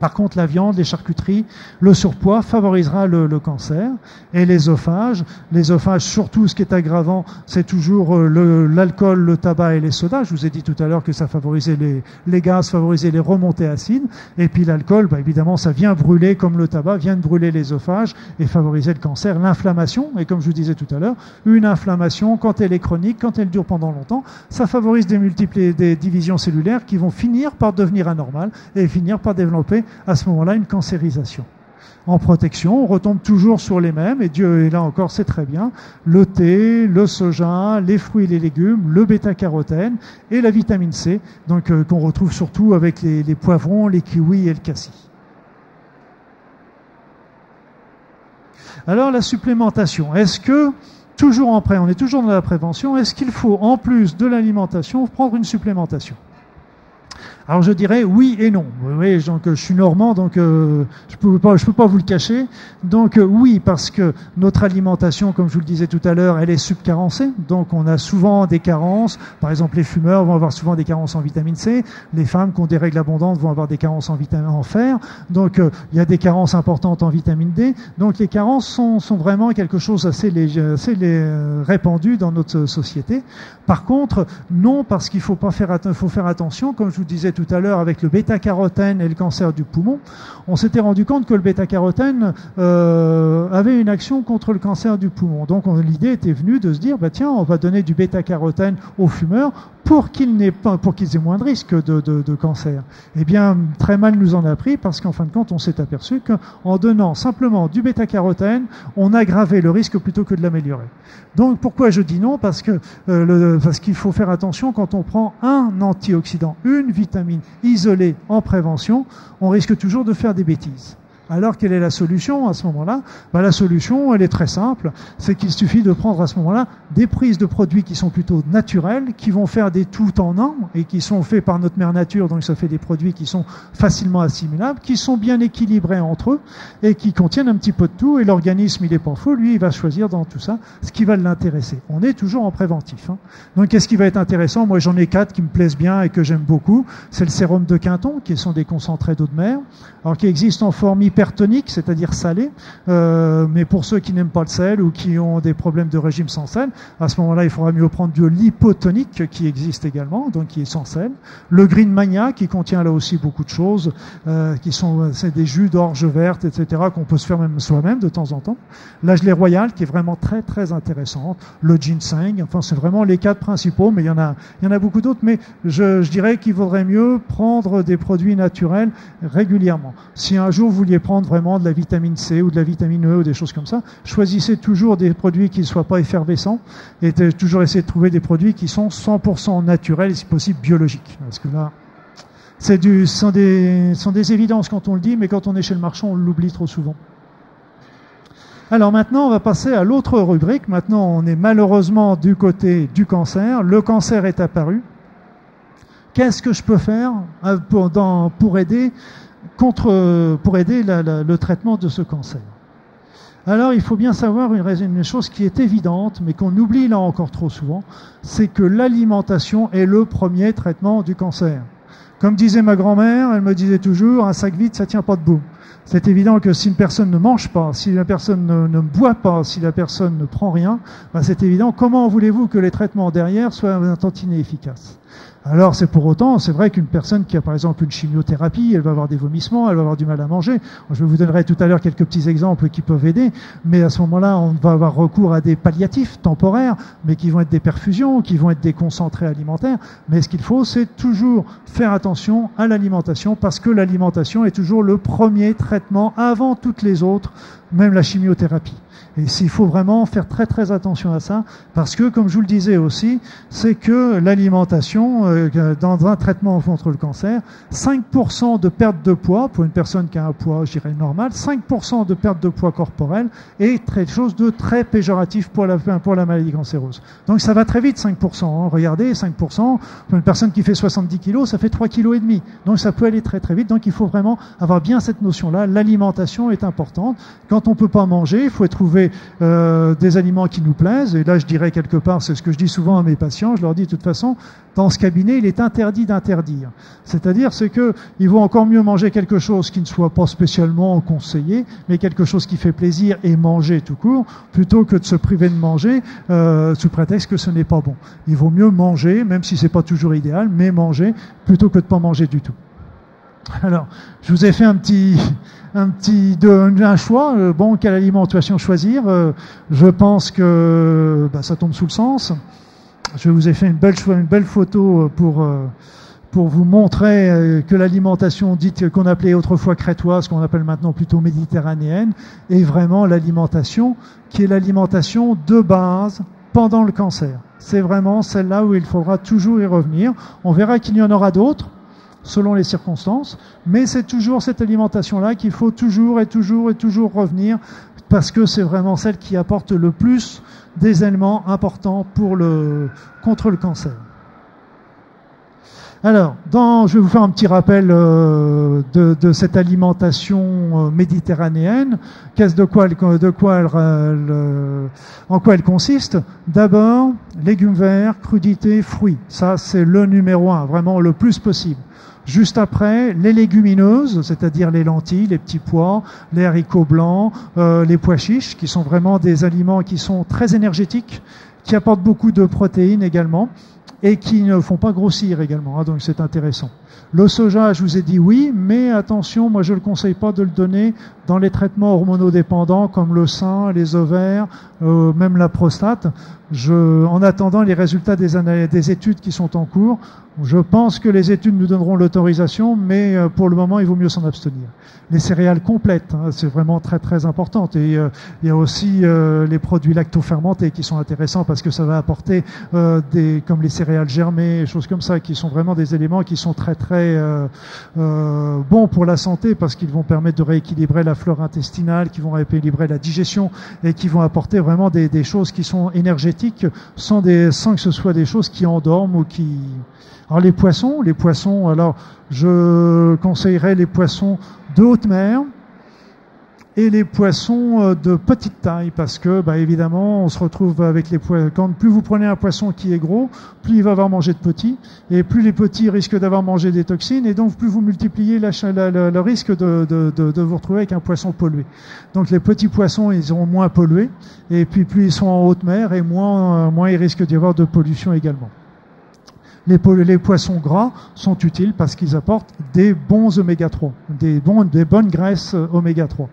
Par contre, la viande, les charcuteries, le surpoids favorisera le, cancer. Et l'ésophage, l'ésophage, surtout ce qui est aggravant, c'est toujours euh, l'alcool, le, tabac et les sodas. Je vous ai dit tout à l'heure que ça favorisait les, les gaz, favorisait les remontées acides. Et puis l'alcool, bah, évidemment, ça vient brûler, comme le tabac, vient de brûler l'ésophage et favoriser le cancer. L'inflammation, et comme je vous disais tout à l'heure, une inflammation, quand elle est chronique, quand elle dure pendant longtemps, ça favorise des multiples des divisions cellulaires qui vont finir par devenir anormales et finir par développer à ce moment-là une cancérisation en protection. On retombe toujours sur les mêmes, et Dieu est là encore, c'est très bien. Le thé, le soja, les fruits et les légumes, le bêta-carotène et la vitamine C, donc euh, qu'on retrouve surtout avec les, les, poivrons, les kiwis et le cassis. Alors la supplémentation, est-ce que toujours en prêt, on est toujours dans la prévention, est-ce qu'il faut en plus de l'alimentation prendre une supplémentation? Alors je dirais oui et non. Oui, donc je suis normand, donc euh, je peux pas, je peux pas vous le cacher. Donc euh, oui, parce que notre alimentation, comme je vous le disais tout à l'heure, elle est subcarencée. Donc on a souvent des carences. Par exemple, les fumeurs vont avoir souvent des carences en vitamine C. Les femmes qui ont des règles abondantes vont avoir des carences en vitamine en fer. Donc euh, il y a des carences importantes en vitamine D. Donc les carences sont, sont vraiment quelque chose assez répandu dans notre société. Par contre, non, parce qu'il faut pas faire, faut faire attention, comme je vous disais tout à l'heure avec le bêta-carotène et le cancer du poumon, on s'était rendu compte que le bêta-carotène euh, avait une action contre le cancer du poumon. Donc l'idée était venue de se dire, bah tiens, on va donner du bêta-carotène aux fumeurs pour qu'ils aient moins de risques de, cancer. Eh bien, très mal nous en a pris parce qu'en fin de compte, on s'est aperçu qu'en donnant simplement du bêta-carotène, on aggravait le risque plutôt que de l'améliorer. Donc, pourquoi je dis non? Euh, parce qu'il faut faire attention quand on prend un antioxydant, une vitamine isolée en prévention, on risque toujours de faire des bêtises. Alors quelle est la solution à ce moment-là? Ben, La solution, elle est très simple, c'est qu'il suffit de prendre à ce moment-là des prises de produits qui sont plutôt naturels, qui vont faire des tout en un et qui sont faits par notre mère nature, donc ça fait des produits qui sont facilement assimilables, qui sont bien équilibrés entre eux et qui contiennent un petit peu de tout et l'organisme, il est pas fou, lui, il va choisir dans tout ça ce qui va l'intéresser. On est toujours en préventif. Hein. Donc qu'est-ce qui va être intéressant? Moi j'en ai quatre qui me plaisent bien et que j'aime beaucoup. C'est le sérum de Quinton, qui sont des concentrés d'eau de mer, alors qui existent en forme hypertonique, c'est-à-dire salé. Euh, mais pour ceux qui n'aiment pas le sel ou qui ont des problèmes de régime sans sel, à ce moment-là, il faudra mieux prendre du lipotonique qui existe également, donc qui est sans sel. Le Green Mania qui contient là aussi beaucoup de choses, euh, qui sont c'est des jus d'orge verte, etc. qu'on peut se faire même soi-même de temps en temps. La gelée royale qui est vraiment très très intéressante. Le ginseng, enfin c'est vraiment les quatre principaux, mais il y en a il y en a beaucoup d'autres. Mais je, je dirais qu'il vaudrait mieux prendre des produits naturels régulièrement. Si un jour vous vouliez prendre vraiment de la vitamine C ou de la vitamine E ou des choses comme ça, choisissez toujours des produits qui ne soient pas effervescents et toujours essayer de trouver des produits qui sont 100% naturels et si possible biologiques. Parce que là, c'est sont des, évidences quand on le dit, mais quand on est chez le marchand, on l'oublie trop souvent. Alors maintenant, on va passer à l'autre rubrique. Maintenant, on est malheureusement du côté du cancer. Le cancer est apparu. Qu'est-ce que je peux faire euh, pour aider contre, pour aider le traitement de ce cancer. Alors il faut bien savoir une, chose qui est évidente, mais qu'on oublie là encore trop souvent, c'est que l'alimentation est le premier traitement du cancer. Comme disait ma grand-mère, elle me disait toujours, un sac vide, ça tient pas debout. C'est évident que si une personne ne mange pas, si la personne ne, ne boit pas, si la personne ne prend rien, ben c'est évident. Comment voulez-vous que les traitements derrière soient un tantinet efficaces alors c'est pour autant, c'est vrai qu'une personne qui a par exemple une chimiothérapie, elle va avoir des vomissements, elle va avoir du mal à manger. Je vous donnerai tout à l'heure quelques petits exemples qui peuvent aider, mais à ce moment-là, on va avoir recours à des palliatifs temporaires, mais qui vont être des perfusions, qui vont être des concentrés alimentaires. Mais ce qu'il faut, c'est toujours faire attention à l'alimentation, parce que l'alimentation est toujours le premier traitement avant toutes les autres, même la chimiothérapie. Et s'il faut vraiment faire très très attention à ça, parce que, comme je vous le disais aussi, c'est que l'alimentation, euh, dans un traitement contre le cancer, 5% de perte de poids, pour une personne qui a un poids, je dirais, normal, 5% de perte de poids corporel est quelque chose de très péjoratif pour la, pour la maladie cancéreuse. Donc ça va très vite, 5%. Hein. Regardez, 5%, pour une personne qui fait 70 kg, ça fait 3 kg. Donc ça peut aller très très vite. Donc il faut vraiment avoir bien cette notion-là. L'alimentation est importante. Quand on peut pas manger, il faut trouver euh, des aliments qui nous plaisent. Et là, je dirais quelque part, c'est ce que je dis souvent à mes patients, je leur dis de toute façon, dans ce cabinet, il est interdit d'interdire. C'est-à-dire, c'est que il vaut encore mieux manger quelque chose qui ne soit pas spécialement conseillé, mais quelque chose qui fait plaisir et manger tout court, plutôt que de se priver de manger euh, sous prétexte que ce n'est pas bon. Il vaut mieux manger, même si c'est pas toujours idéal, mais manger plutôt que de pas manger du tout. Alors, je vous ai fait un petit, un petit, de, un choix. Euh, bon, quelle alimentation choisir euh, Je pense que bah, ça tombe sous le sens. Je vous ai fait une belle, une belle photo euh, pour pour vous montrer que l'alimentation dite qu'on appelait autrefois crétoise, qu'on appelle maintenant plutôt méditerranéenne, est vraiment l'alimentation qui est l'alimentation de base pendant le cancer. C'est vraiment celle-là où il faudra toujours y revenir. On verra qu'il y en aura d'autres selon les circonstances, mais c'est toujours cette alimentation-là qu'il faut toujours et toujours et toujours revenir parce que c'est vraiment celle qui apporte le plus des éléments importants pour le, contre le cancer. Alors, dans, je vais vous faire un petit rappel euh, de, cette alimentation euh, méditerranéenne. Qu'est-ce de quoi, elle, de quoi elle, euh, en quoi elle consiste? D'abord, légumes verts, crudités, fruits. Ça, c'est le numéro un, vraiment le plus possible. Juste après, les légumineuses, c'est-à-dire les lentilles, les petits pois, les haricots blancs, euh, les pois chiches, qui sont vraiment des aliments qui sont très énergétiques, qui apportent beaucoup de protéines également et qui ne font pas grossir également. Hein, donc c'est intéressant. Le soja, je vous ai dit oui, mais attention, moi je ne le conseille pas de le donner dans les traitements hormonodépendants comme le sein, les ovaires, euh, même la prostate. Je, en attendant les résultats des, des études qui sont en cours, je pense que les études nous donneront l'autorisation, mais euh, pour le moment, il vaut mieux s'en abstenir. Les céréales complètes, hein, c'est vraiment très très important. Et euh, il y a aussi euh, les produits lactofermentés qui sont intéressants parce que ça va apporter des, comme les céréales germées, choses comme ça, qui sont vraiment des éléments qui sont très très bons pour la santé parce qu'ils vont permettre de rééquilibrer la flore intestinale, qui vont rééquilibrer la digestion et qui vont apporter vraiment des choses qui sont énergétiques sans, que ce soit des choses qui endorment ou qui alors les poissons, les poissons, alors je conseillerais les poissons de haute mer et les poissons euh, de petite taille parce que bah, évidemment on se retrouve avec les poissons. Quand plus vous prenez un poisson qui est gros plus il va avoir mangé de petits et plus les petits risquent d'avoir mangé des toxines et donc plus vous multipliez la, le risque de, vous retrouver avec un poisson pollué. Donc les petits poissons ils seront moins pollués et puis plus ils sont en haute mer et moins, moins ils risquent d'y avoir de pollution également les, poissons gras sont utiles parce qu'ils apportent des bons oméga 3, des, des bonnes graisses euh, oméga 3.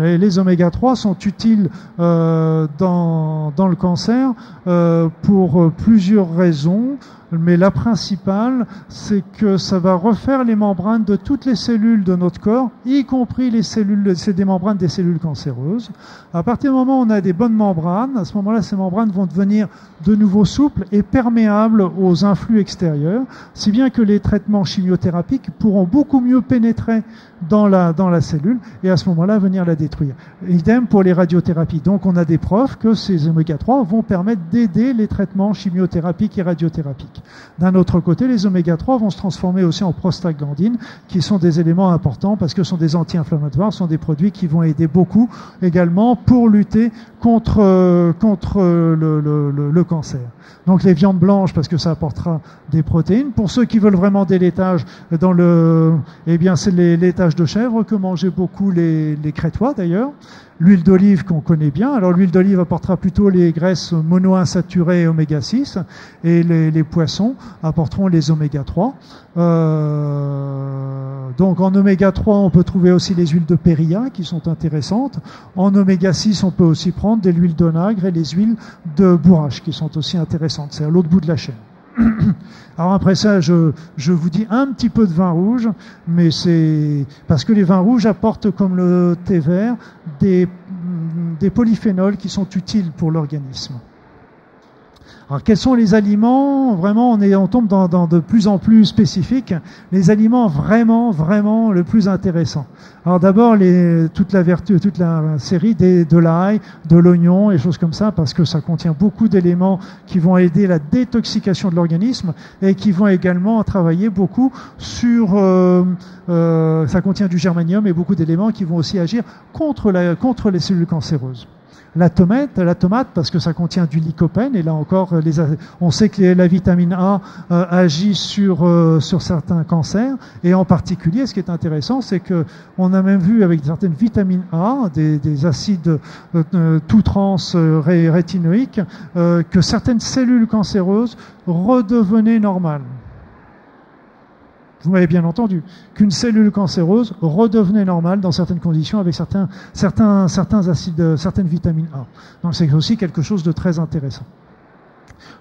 les, les, oméga 3 sont utiles euh, dans, dans, le cancer euh, pour euh, plusieurs raisons mais la principale, c'est que ça va refaire les membranes de toutes les cellules de notre corps, y compris les cellules, c'est des membranes des cellules cancéreuses. À partir du moment où on a des bonnes membranes, à ce moment-là, ces membranes vont devenir de nouveau souples et perméables aux influx extérieurs, si bien que les traitements chimiothérapiques pourront beaucoup mieux pénétrer dans la, dans la cellule et à ce moment-là venir la détruire. Idem pour les radiothérapies. Donc on a des preuves que ces oméga 3 vont permettre d'aider les traitements chimiothérapiques et radiothérapiques. D'un autre côté, les oméga 3 vont se transformer aussi en prostaglandines, qui sont des éléments importants parce que ce sont des anti-inflammatoires, sont des produits qui vont aider beaucoup également pour lutter contre, euh, contre le, le, le, cancer. Donc les viandes blanches parce que ça apportera des protéines. Pour ceux qui veulent vraiment des laitages, dans le, eh bien c'est les laitages de chèvre que mangeaient beaucoup les, les crétois d'ailleurs l'huile d'olive qu'on connaît bien. Alors l'huile d'olive apportera plutôt les graisses monoinsaturées oméga 6 et les, poissons apporteront les oméga 3. Euh, donc en oméga 3, on peut trouver aussi les huiles de périlla qui sont intéressantes. En oméga 6, on peut aussi prendre de l'huile d'onagre et les huiles de bourrache qui sont aussi intéressantes. C'est à l'autre bout de la chaîne. Alors après ça, je, je, vous dis un petit peu de vin rouge, mais c'est parce que les vins rouges apportent, comme le thé vert, des, des polyphénols qui sont utiles pour l'organisme. Alors, quels sont les aliments? Vraiment, on, est, on tombe dans, dans, de plus en plus spécifiques. Les aliments vraiment, vraiment le plus intéressant. Alors d'abord, toute la vertu, toute la série des, de l'ail, de l'oignon et choses comme ça, parce que ça contient beaucoup d'éléments qui vont aider la détoxication de l'organisme et qui vont également travailler beaucoup sur. Euh, euh, ça contient du germanium et beaucoup d'éléments qui vont aussi agir contre, la, contre les cellules cancéreuses. La tomate, la tomate parce que ça contient du lycopène et là encore, on sait que la vitamine A euh, agit sur euh, sur certains cancers et en particulier, ce qui est intéressant, c'est que on a même vu avec certaines vitamines A, des, des acides euh, tout trans rétinoïques, que certaines cellules cancéreuses redevenaient normales vous m'avez bien entendu, qu'une cellule cancéreuse redevenait normale dans certaines conditions avec certains, certains, certains acides, certaines vitamines A. Donc c'est aussi quelque chose de très intéressant.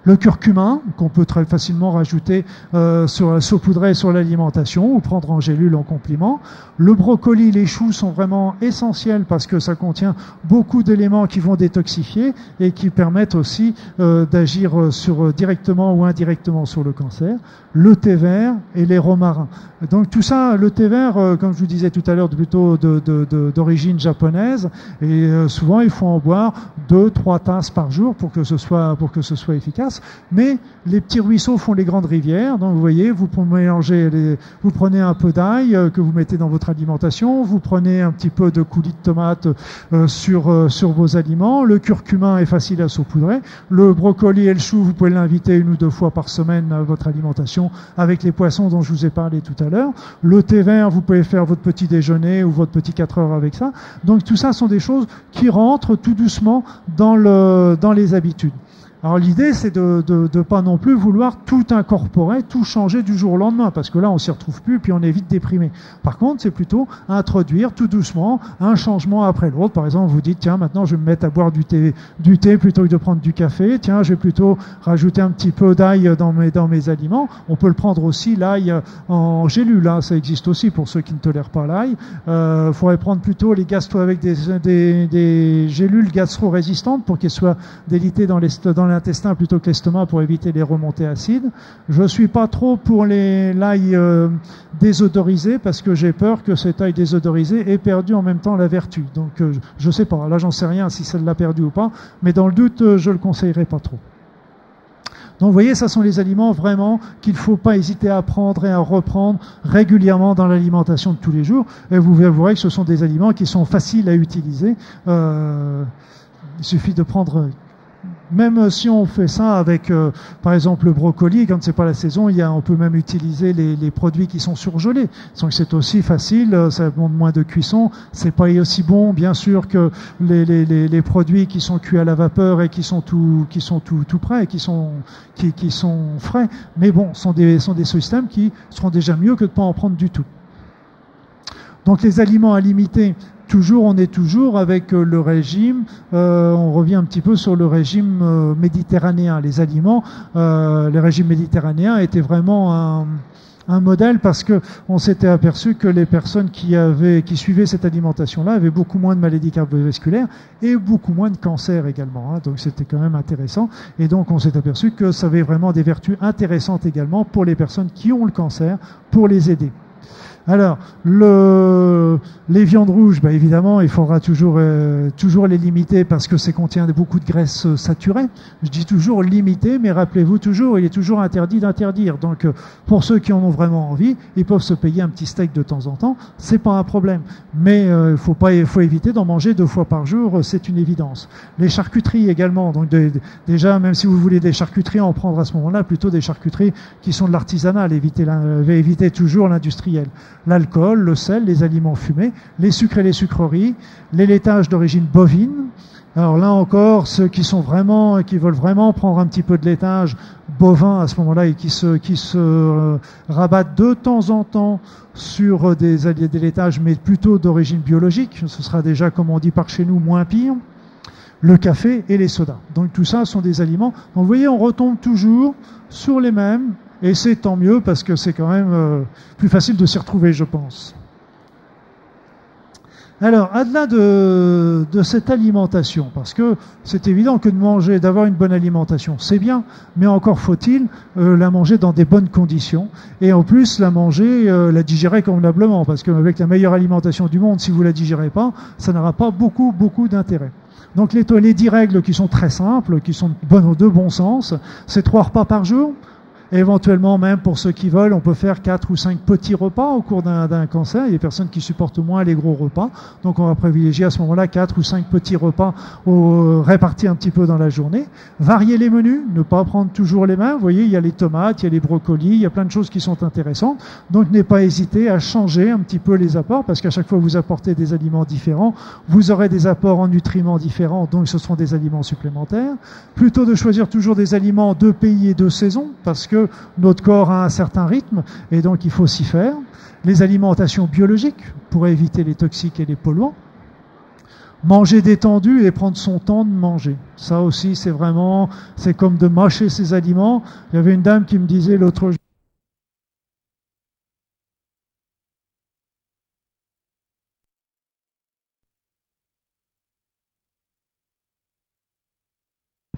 Le curcuma, qu'on peut très facilement rajouter euh, saupoudrer sur l'alimentation ou prendre en gélule en complément. Le brocoli, les choux sont vraiment essentiels parce que ça contient beaucoup d'éléments qui vont détoxifier et qui permettent aussi euh, d'agir sur, directement ou indirectement sur le cancer. Le thé vert et les romarins. Donc tout ça, le thé vert, euh, comme je vous disais tout à l'heure, plutôt d'origine japonaise. Et euh, souvent, il faut en boire deux, trois tasses par jour pour que ce soit pour que ce soit Mais les petits ruisseaux font les grandes rivières. Donc vous voyez, vous mélangez, les, vous prenez un peu d'ail euh, que vous mettez dans votre alimentation, vous prenez un petit peu de coulis de tomate sur sur vos aliments. Le curcuma est facile à saupoudrer. Le brocoli et le chou, vous pouvez l'inviter une ou deux fois par semaine à votre alimentation avec les poissons dont je vous ai parlé tout à l'heure. Le thé vert, vous pouvez faire votre petit déjeuner ou votre petit 4 heures avec ça. Donc tout ça sont des choses qui rentrent tout doucement dans, le, dans les habitudes. Alors l'idée, c'est de ne pas non plus vouloir tout incorporer, tout changer du jour au lendemain, parce que là, on s'y retrouve plus, puis on est vite déprimé. Par contre, c'est plutôt introduire tout doucement un changement après l'autre. Par exemple, vous dites, tiens, maintenant, je vais me mettre à boire du thé, du thé plutôt que de prendre du café. Tiens, je vais plutôt rajouter un petit peu d'ail dans mes, dans mes aliments. On peut le prendre aussi, l'ail en gélule. Hein, ça existe aussi pour ceux qui ne tolèrent pas l'ail. Il euh, faudrait prendre plutôt les gastro avec des, des, des gélules gastro-résistantes pour qu'elles soient délitées dans les dans l'intestin plutôt que l'estomac pour éviter les remontées acides. Je suis pas trop pour les l'ail euh, désodorisé parce que j'ai peur que cet ail désodorisé ait perdu en même temps la vertu. Donc euh, je sais pas, là j'en sais rien si ça l'a perdu ou pas, mais dans le doute euh, je le conseillerais pas trop. Donc vous voyez, ce sont les aliments vraiment qu'il ne faut pas hésiter à prendre et à reprendre régulièrement dans l'alimentation de tous les jours. Et vous verrez que ce sont des aliments qui sont faciles à utiliser. Euh, il suffit de prendre même si on fait ça avec, euh, par exemple, le brocoli, quand c'est pas la saison, il y a, on peut même utiliser les, produits qui sont surgelés. Donc c'est aussi facile, euh, ça demande moins de cuisson. C'est pas aussi bon, bien sûr, que les, produits qui sont cuits à la vapeur et qui sont tout, qui sont tout, tout prêts, qui sont, qui, qui sont frais. Mais bon, sont des, sont des systèmes qui seront déjà mieux que de pas en prendre du tout. Donc les aliments à limiter, toujours, on est toujours avec euh, le régime. Euh, on revient un petit peu sur le régime euh, méditerranéen. Les aliments, euh, le régime méditerranéen était vraiment un, modèle parce que on s'était aperçu que les personnes qui avaient, qui suivaient cette alimentation-là avaient beaucoup moins de maladies cardiovasculaires et beaucoup moins de cancer également. Hein. donc c'était quand même intéressant. Et donc on s'est aperçu que ça avait vraiment des vertus intéressantes également pour les personnes qui ont le cancer, pour les aider. Alors, le, les viandes rouges, bah évidemment, il faudra toujours, euh, toujours les limiter parce que c'est contient beaucoup de graisses euh, saturées. Je dis toujours limiter, mais rappelez-vous toujours, il est toujours interdit d'interdire. Donc, euh, pour ceux qui en ont vraiment envie, ils peuvent se payer un petit steak de temps en temps. C'est pas un problème. Mais il faut faut éviter d'en manger deux fois par jour. C'est une évidence. Les charcuteries également. Donc, déjà, même si vous voulez des charcuteries, en prendre à ce moment-là plutôt des charcuteries qui sont de l'artisanal. Éviter, éviter toujours l'industriel l'alcool, le sel, les aliments fumés, les sucres et les sucreries, les laitages d'origine bovine. Alors là encore, ceux qui sont vraiment, qui veulent vraiment prendre un petit peu de laitage bovin à ce moment-là et qui se, qui se euh, rabattent de temps en temps sur des, des laitages, mais plutôt d'origine biologique, ce sera déjà, comme on dit par chez nous, moins pire le café et les sodas. Donc tout ça sont des aliments. Donc vous voyez, on retombe toujours sur les mêmes, et c'est tant mieux parce que c'est quand même euh, plus facile de s'y retrouver, je pense. Alors, au-delà de, de, cette alimentation, parce que c'est évident que de manger, d'avoir une bonne alimentation, c'est bien, mais encore faut-il euh, la manger dans des bonnes conditions, et en plus la manger, euh, la digérer convenablement, parce qu'avec la meilleure alimentation du monde, si vous la digérez pas, ça n'aura pas beaucoup, beaucoup d'intérêt. Donc les, les 10 règles qui sont très simples, qui sont de bon, de sens, c'est trois repas par jour, Éventuellement, même pour ceux qui veulent, on peut faire quatre ou cinq petits repas au cours d'un cancer. Il y a des personnes qui supportent moins les gros repas. Donc on va privilégier à ce moment-là quatre ou cinq petits repas au, répartis un petit peu dans la journée. Varier les menus, ne pas prendre toujours les mêmes. Vous voyez, il y a les tomates, il y a les brocolis, il y a plein de choses qui sont intéressantes. Donc n'ayez pas à changer un petit peu les apports parce qu'à chaque fois que vous apportez des aliments différents, vous aurez des apports en nutriments différents, donc ce seront des aliments supplémentaires. Plutôt de choisir toujours des aliments de pays et de saison parce que notre corps a un certain rythme et donc il faut s'y faire. Les alimentations biologiques pour éviter les toxiques et les polluants. Manger détendu et prendre son temps de manger. Ça aussi, c'est vraiment, c'est comme de mâcher ses aliments. Il y avait une dame qui me disait l'autre jour,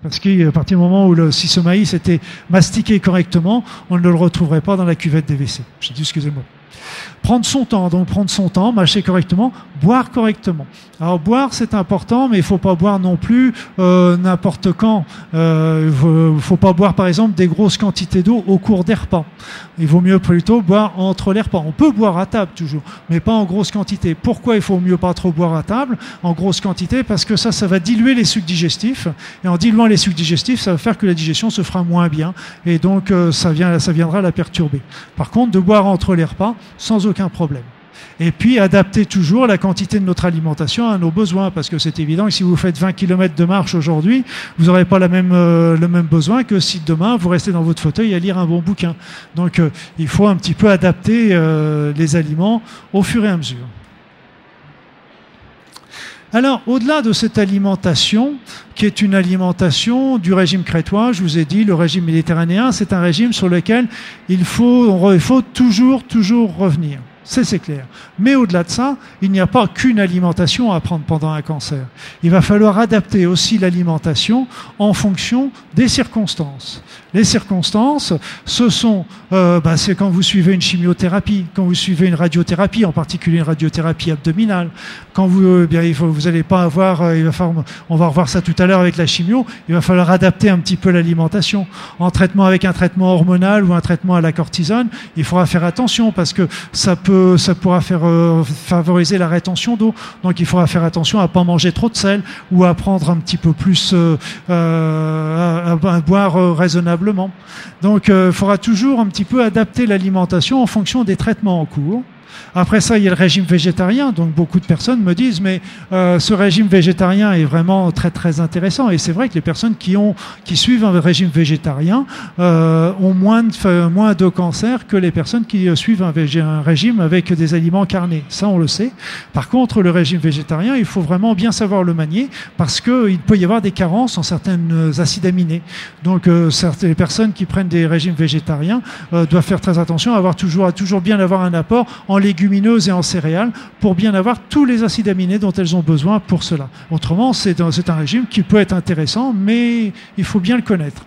Parce qu'à partir du moment où le, si ce maïs était mastiqué correctement, on ne le retrouverait pas dans la cuvette des WC. J'ai dit excusez-moi. Prendre son temps, donc prendre son temps, mâcher correctement, boire correctement. Alors boire c'est important, mais il faut pas boire non plus euh, n'importe quand. Euh, il faut, pas boire par exemple des grosses quantités d'eau au cours des repas. Il vaut mieux plutôt boire entre les repas. On peut boire à table toujours, mais pas en grosse quantité. Pourquoi il faut mieux pas trop boire à table en grosse quantité? Parce que ça, ça va diluer les sucs digestifs, et en diluant les sucs digestifs, ça va faire que la digestion se fera moins bien, et donc euh, ça, vient, ça viendra la perturber. Par contre, de boire entre les repas, sans aucun problème. Et puis adapter toujours la quantité de notre alimentation à nos besoins, parce que c'est évident que si vous faites 20 km de marche aujourd'hui, vous n'aurez pas euh, le même besoin que si demain vous restez dans votre fauteuil à lire un bon bouquin. Donc euh, il faut un petit peu adapter euh, les aliments au fur et à mesure. Alors, au-delà de cette alimentation, qui est une alimentation du régime crétois, je vous ai dit, le régime méditerranéen, c'est un régime sur lequel il faut, toujours, toujours revenir. C'est clair. Mais au-delà de ça, il n'y a pas qu'une alimentation à prendre pendant un cancer. Il va falloir adapter aussi l'alimentation en fonction des circonstances. Les circonstances, ce sont, euh, bah, c'est quand vous suivez une chimiothérapie, quand vous suivez une radiothérapie, en particulier une radiothérapie abdominale. Quand vous, euh, bien, il vous n'allez pas avoir, euh, il on va revoir ça tout à l'heure avec la chimio. Il va falloir adapter un petit peu l'alimentation. En traitement avec un traitement hormonal ou un traitement à la cortisone, il faudra faire attention parce que ça peut, ça pourra faire favoriser la rétention d'eau. Donc il faudra faire attention à pas manger trop de sel ou à prendre un petit peu plus, à boire raisonnablement donc il euh, faudra toujours un petit peu adapter l'alimentation en fonction des traitements en cours. Après ça, il y a le régime végétarien. Donc beaucoup de personnes me disent, mais euh, ce régime végétarien est vraiment très très intéressant. Et c'est vrai que les personnes qui suivent un régime végétarien euh, ont moins de moins de cancer que les personnes qui euh, suivent un, régime avec des aliments carnés. Ça, on le sait. Par contre, le régime végétarien, il faut vraiment bien savoir le manier parce que il peut y avoir des carences en certaines acides aminés. Donc, certaines personnes qui prennent des régimes végétariens doivent faire très attention à avoir toujours toujours bien avoir un apport en légumineuses et en céréales pour bien avoir tous les acides aminés dont elles ont besoin pour cela. Autrement, c'est un, régime qui peut être intéressant, mais il faut bien le connaître.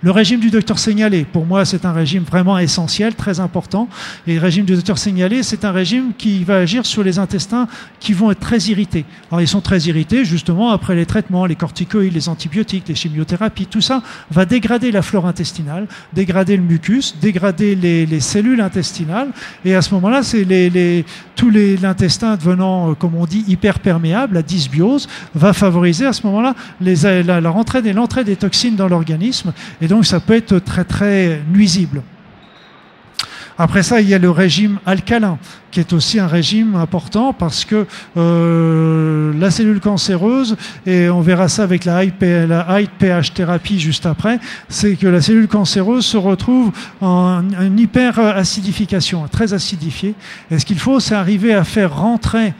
Le régime du docteur signalé, pour moi, c'est un régime vraiment essentiel, très important. Et le régime du docteur signalé, c'est un régime qui va agir sur les intestins qui vont être très irrités. Alors, ils sont très irrités, justement, après les traitements, les corticoïdes, les antibiotiques, les chimiothérapies, tout ça va dégrader la flore intestinale, dégrader le mucus, dégrader les, cellules intestinales. Et à ce moment-là, c'est les, les, tous l'intestin devenant, euh, comme on dit, hyperperméable, la dysbiose, va favoriser à ce moment-là la, la rentrée et l'entrée des toxines dans l'organisme. Donc ça peut être très très nuisible. Après ça, il y a le régime alcalin, qui est aussi un régime important parce que euh, la cellule cancéreuse, et on verra ça avec la high, pH thérapie juste après, c'est que la cellule cancéreuse se retrouve en une hyper acidification, très acidifiée. Et ce qu'il faut, c'est arriver à faire rentrer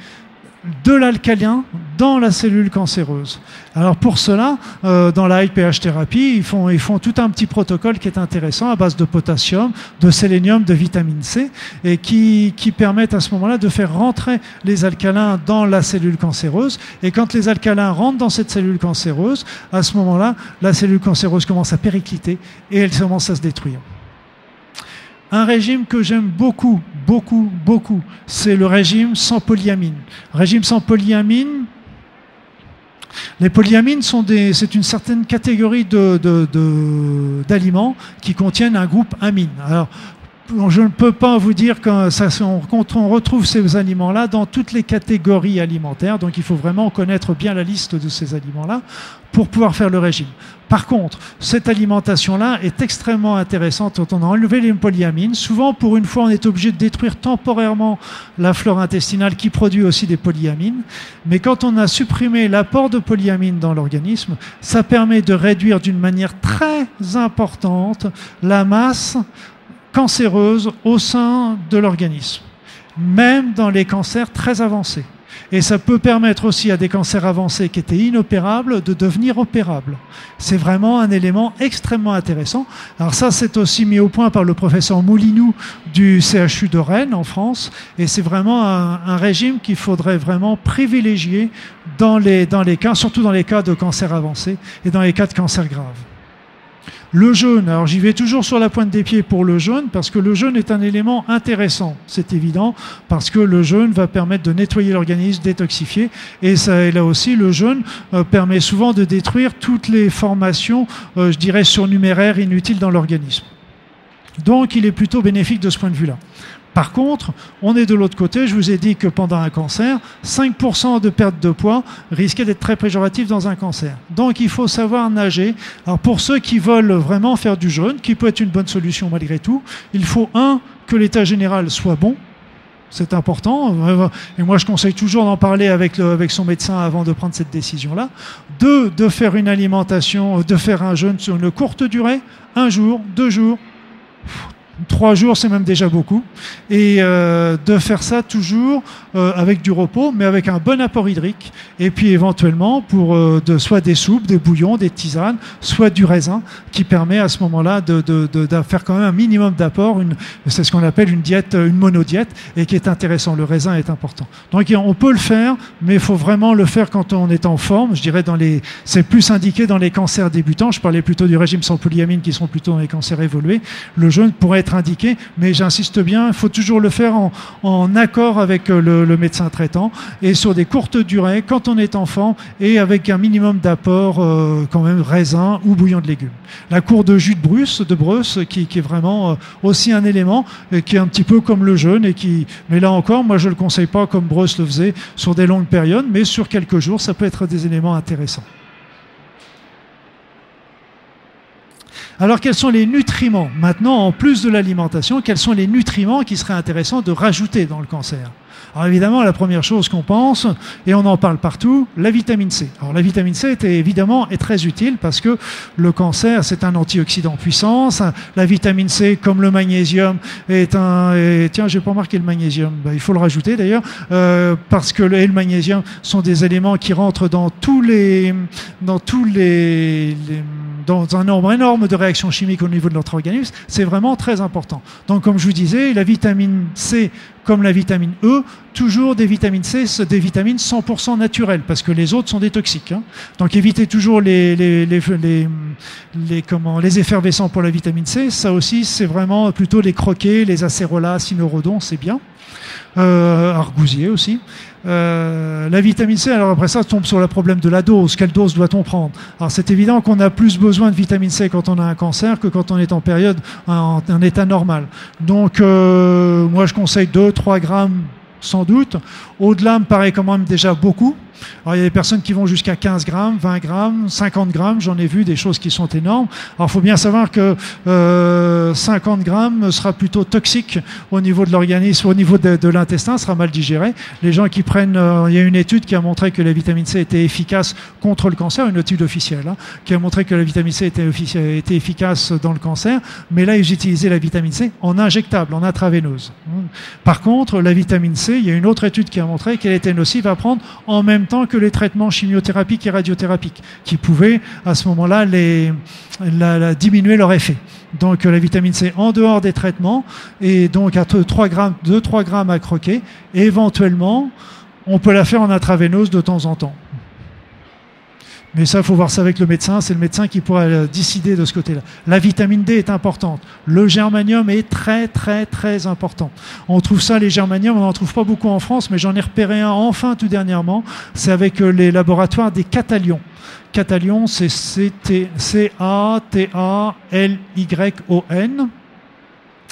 de l'alcalien dans la cellule cancéreuse. Alors pour cela, euh, dans la pH thérapie, ils font, ils font tout un petit protocole qui est intéressant à base de potassium, de sélénium, de vitamine C, et qui, qui permettent à ce moment-là de faire rentrer les alcalins dans la cellule cancéreuse. Et quand les alcalins rentrent dans cette cellule cancéreuse, à ce moment-là, la cellule cancéreuse commence à péricliter et elle commence à se détruire. Un régime que j'aime beaucoup, beaucoup, beaucoup, c'est le régime sans polyamine. Régime sans polyamine, Les polyamines sont des, c'est une certaine catégorie d'aliments qui contiennent un groupe amine. Alors, je ne peux pas vous dire que ça, on, on retrouve ces aliments-là dans toutes les catégories alimentaires, donc il faut vraiment connaître bien la liste de ces aliments-là pour pouvoir faire le régime. Par contre, cette alimentation-là est extrêmement intéressante quand on a enlevé les polyamines. Souvent, pour une fois, on est obligé de détruire temporairement la flore intestinale qui produit aussi des polyamines. Mais quand on a supprimé l'apport de polyamines dans l'organisme, ça permet de réduire d'une manière très importante la masse cancéreuse au sein de l'organisme, même dans les cancers très avancés. Et ça peut permettre aussi à des cancers avancés qui étaient inopérables de devenir opérables. C'est vraiment un élément extrêmement intéressant. Alors ça, c'est aussi mis au point par le professeur Moulinou du CHU de Rennes en France. Et c'est vraiment un, un régime qu'il faudrait vraiment privilégier dans les, dans les cas, surtout dans les cas de cancer avancé et dans les cas de cancer grave. Le jeûne, alors j'y vais toujours sur la pointe des pieds pour le jeûne, parce que le jeûne est un élément intéressant, c'est évident, parce que le jeûne va permettre de nettoyer l'organisme, détoxifier, et, ça, et là aussi, le jeûne euh, permet souvent de détruire toutes les formations, euh, je dirais, surnuméraires inutiles dans l'organisme. Donc il est plutôt bénéfique de ce point de vue-là. Par contre, on est de l'autre côté. Je vous ai dit que pendant un cancer, 5% de perte de poids risquait d'être très péjoratif dans un cancer. Donc il faut savoir nager. Alors pour ceux qui veulent vraiment faire du jeûne, qui peut être une bonne solution malgré tout, il faut un que l'état général soit bon. C'est important. Et moi, je conseille toujours d'en parler avec, avec son médecin avant de prendre cette décision-là. Deux, de faire une alimentation, de faire un jeûne sur une courte durée, un jour, deux jours, Trois jours, c'est même déjà beaucoup. Et euh, de faire ça toujours euh, avec du repos, mais avec un bon apport hydrique. Et puis éventuellement, pour euh, de, soit des soupes, des bouillons, des tisanes, soit du raisin, qui permet à ce moment-là de, de, de, faire quand même un minimum d'apport. C'est ce qu'on appelle une diète, une monodiète, et qui est intéressant. Le raisin est important. Donc on peut le faire, mais il faut vraiment le faire quand on est en forme. Je dirais dans les, c'est plus indiqué dans les cancers débutants. Je parlais plutôt du régime sans polyamine, qui sont plutôt dans les cancers évolués. Le jeûne pourrait être indiqué, mais j'insiste bien, il faut toujours le faire en, accord avec euh, le, médecin traitant et sur des courtes durées quand on est enfant et avec un minimum d'apport euh, quand même raisin ou bouillon de légumes. La cour de jus de Bruce, de Bruce qui, est vraiment euh, aussi un élément qui est un petit peu comme le jeûne et qui, mais là encore, moi je le conseille pas comme Bruce le faisait sur des longues périodes, mais sur quelques jours, ça peut être des éléments intéressants. Alors quels sont les nutriments Maintenant, en plus de l'alimentation, quels sont les nutriments qui seraient intéressants de rajouter dans le cancer alors évidemment, la première chose qu'on pense, et on en parle partout, la vitamine C. Alors la vitamine C est évidemment est très utile parce que le cancer, c'est un antioxydant puissant. La vitamine C, comme le magnésium, est un... Et, tiens, j'ai pas marqué le magnésium. Ben, il faut le rajouter d'ailleurs, euh, parce que le, et le magnésium sont des éléments qui rentrent dans tous les... Dans tous les, les dans un nombre énorme de réactions chimiques au niveau de notre organisme, c'est vraiment très important. Donc, comme je vous disais, la vitamine C, comme la vitamine E, toujours des vitamines C, des vitamines 100% naturelles, parce que les autres sont des toxiques. Hein. Donc, évitez toujours les, comment, les effervescents pour la vitamine C. Ça aussi, c'est vraiment plutôt les croquets, les acérolas, cynorhodons, c'est bien. Euh, argousier aussi. Euh, la vitamine C, alors après ça, tombe sur le problème de la dose. Quelle dose doit-on prendre Alors c'est évident qu'on a plus besoin de vitamine C quand on a un cancer que quand on est en période, en, en état normal. Donc euh, moi je conseille 2-3 grammes sans doute. Au-delà me paraît quand même déjà beaucoup. Alors, il y a des personnes qui vont jusqu'à 15 grammes, 20 grammes, 50 grammes. J'en ai vu des choses qui sont énormes. Alors, il faut bien savoir que euh, 50 grammes sera plutôt toxique au niveau de l'organisme, au niveau de, l'intestin, sera mal digéré. Les gens qui prennent, euh, il y a une étude qui a montré que la vitamine C était efficace contre le cancer, une étude officielle, hein, qui a montré que la vitamine C était, était, efficace dans le cancer. Mais là, ils utilisaient la vitamine C en injectable, en intraveineuse. Par contre, la vitamine C, il y a une autre étude qui a montré qu'elle était nocive à prendre en même temps que les traitements chimiothérapiques et radiothérapiques, qui pouvaient à ce moment-là diminuer leur effet. Donc la vitamine C en dehors des traitements, et donc à 3 grammes, 2-3 grammes à croquer, éventuellement, on peut la faire en intraveineuse de temps en temps. Mais ça, il faut voir ça avec le médecin. C'est le médecin qui pourra euh, décider de ce côté-là. La vitamine D est importante. Le germanium est très, très, très important. On trouve ça, les germaniums, on n'en trouve pas beaucoup en France, mais j'en ai repéré un enfin tout dernièrement. C'est avec euh, les laboratoires des Catalions. Catalion, c'est C-A-T-A-L-Y-O-N.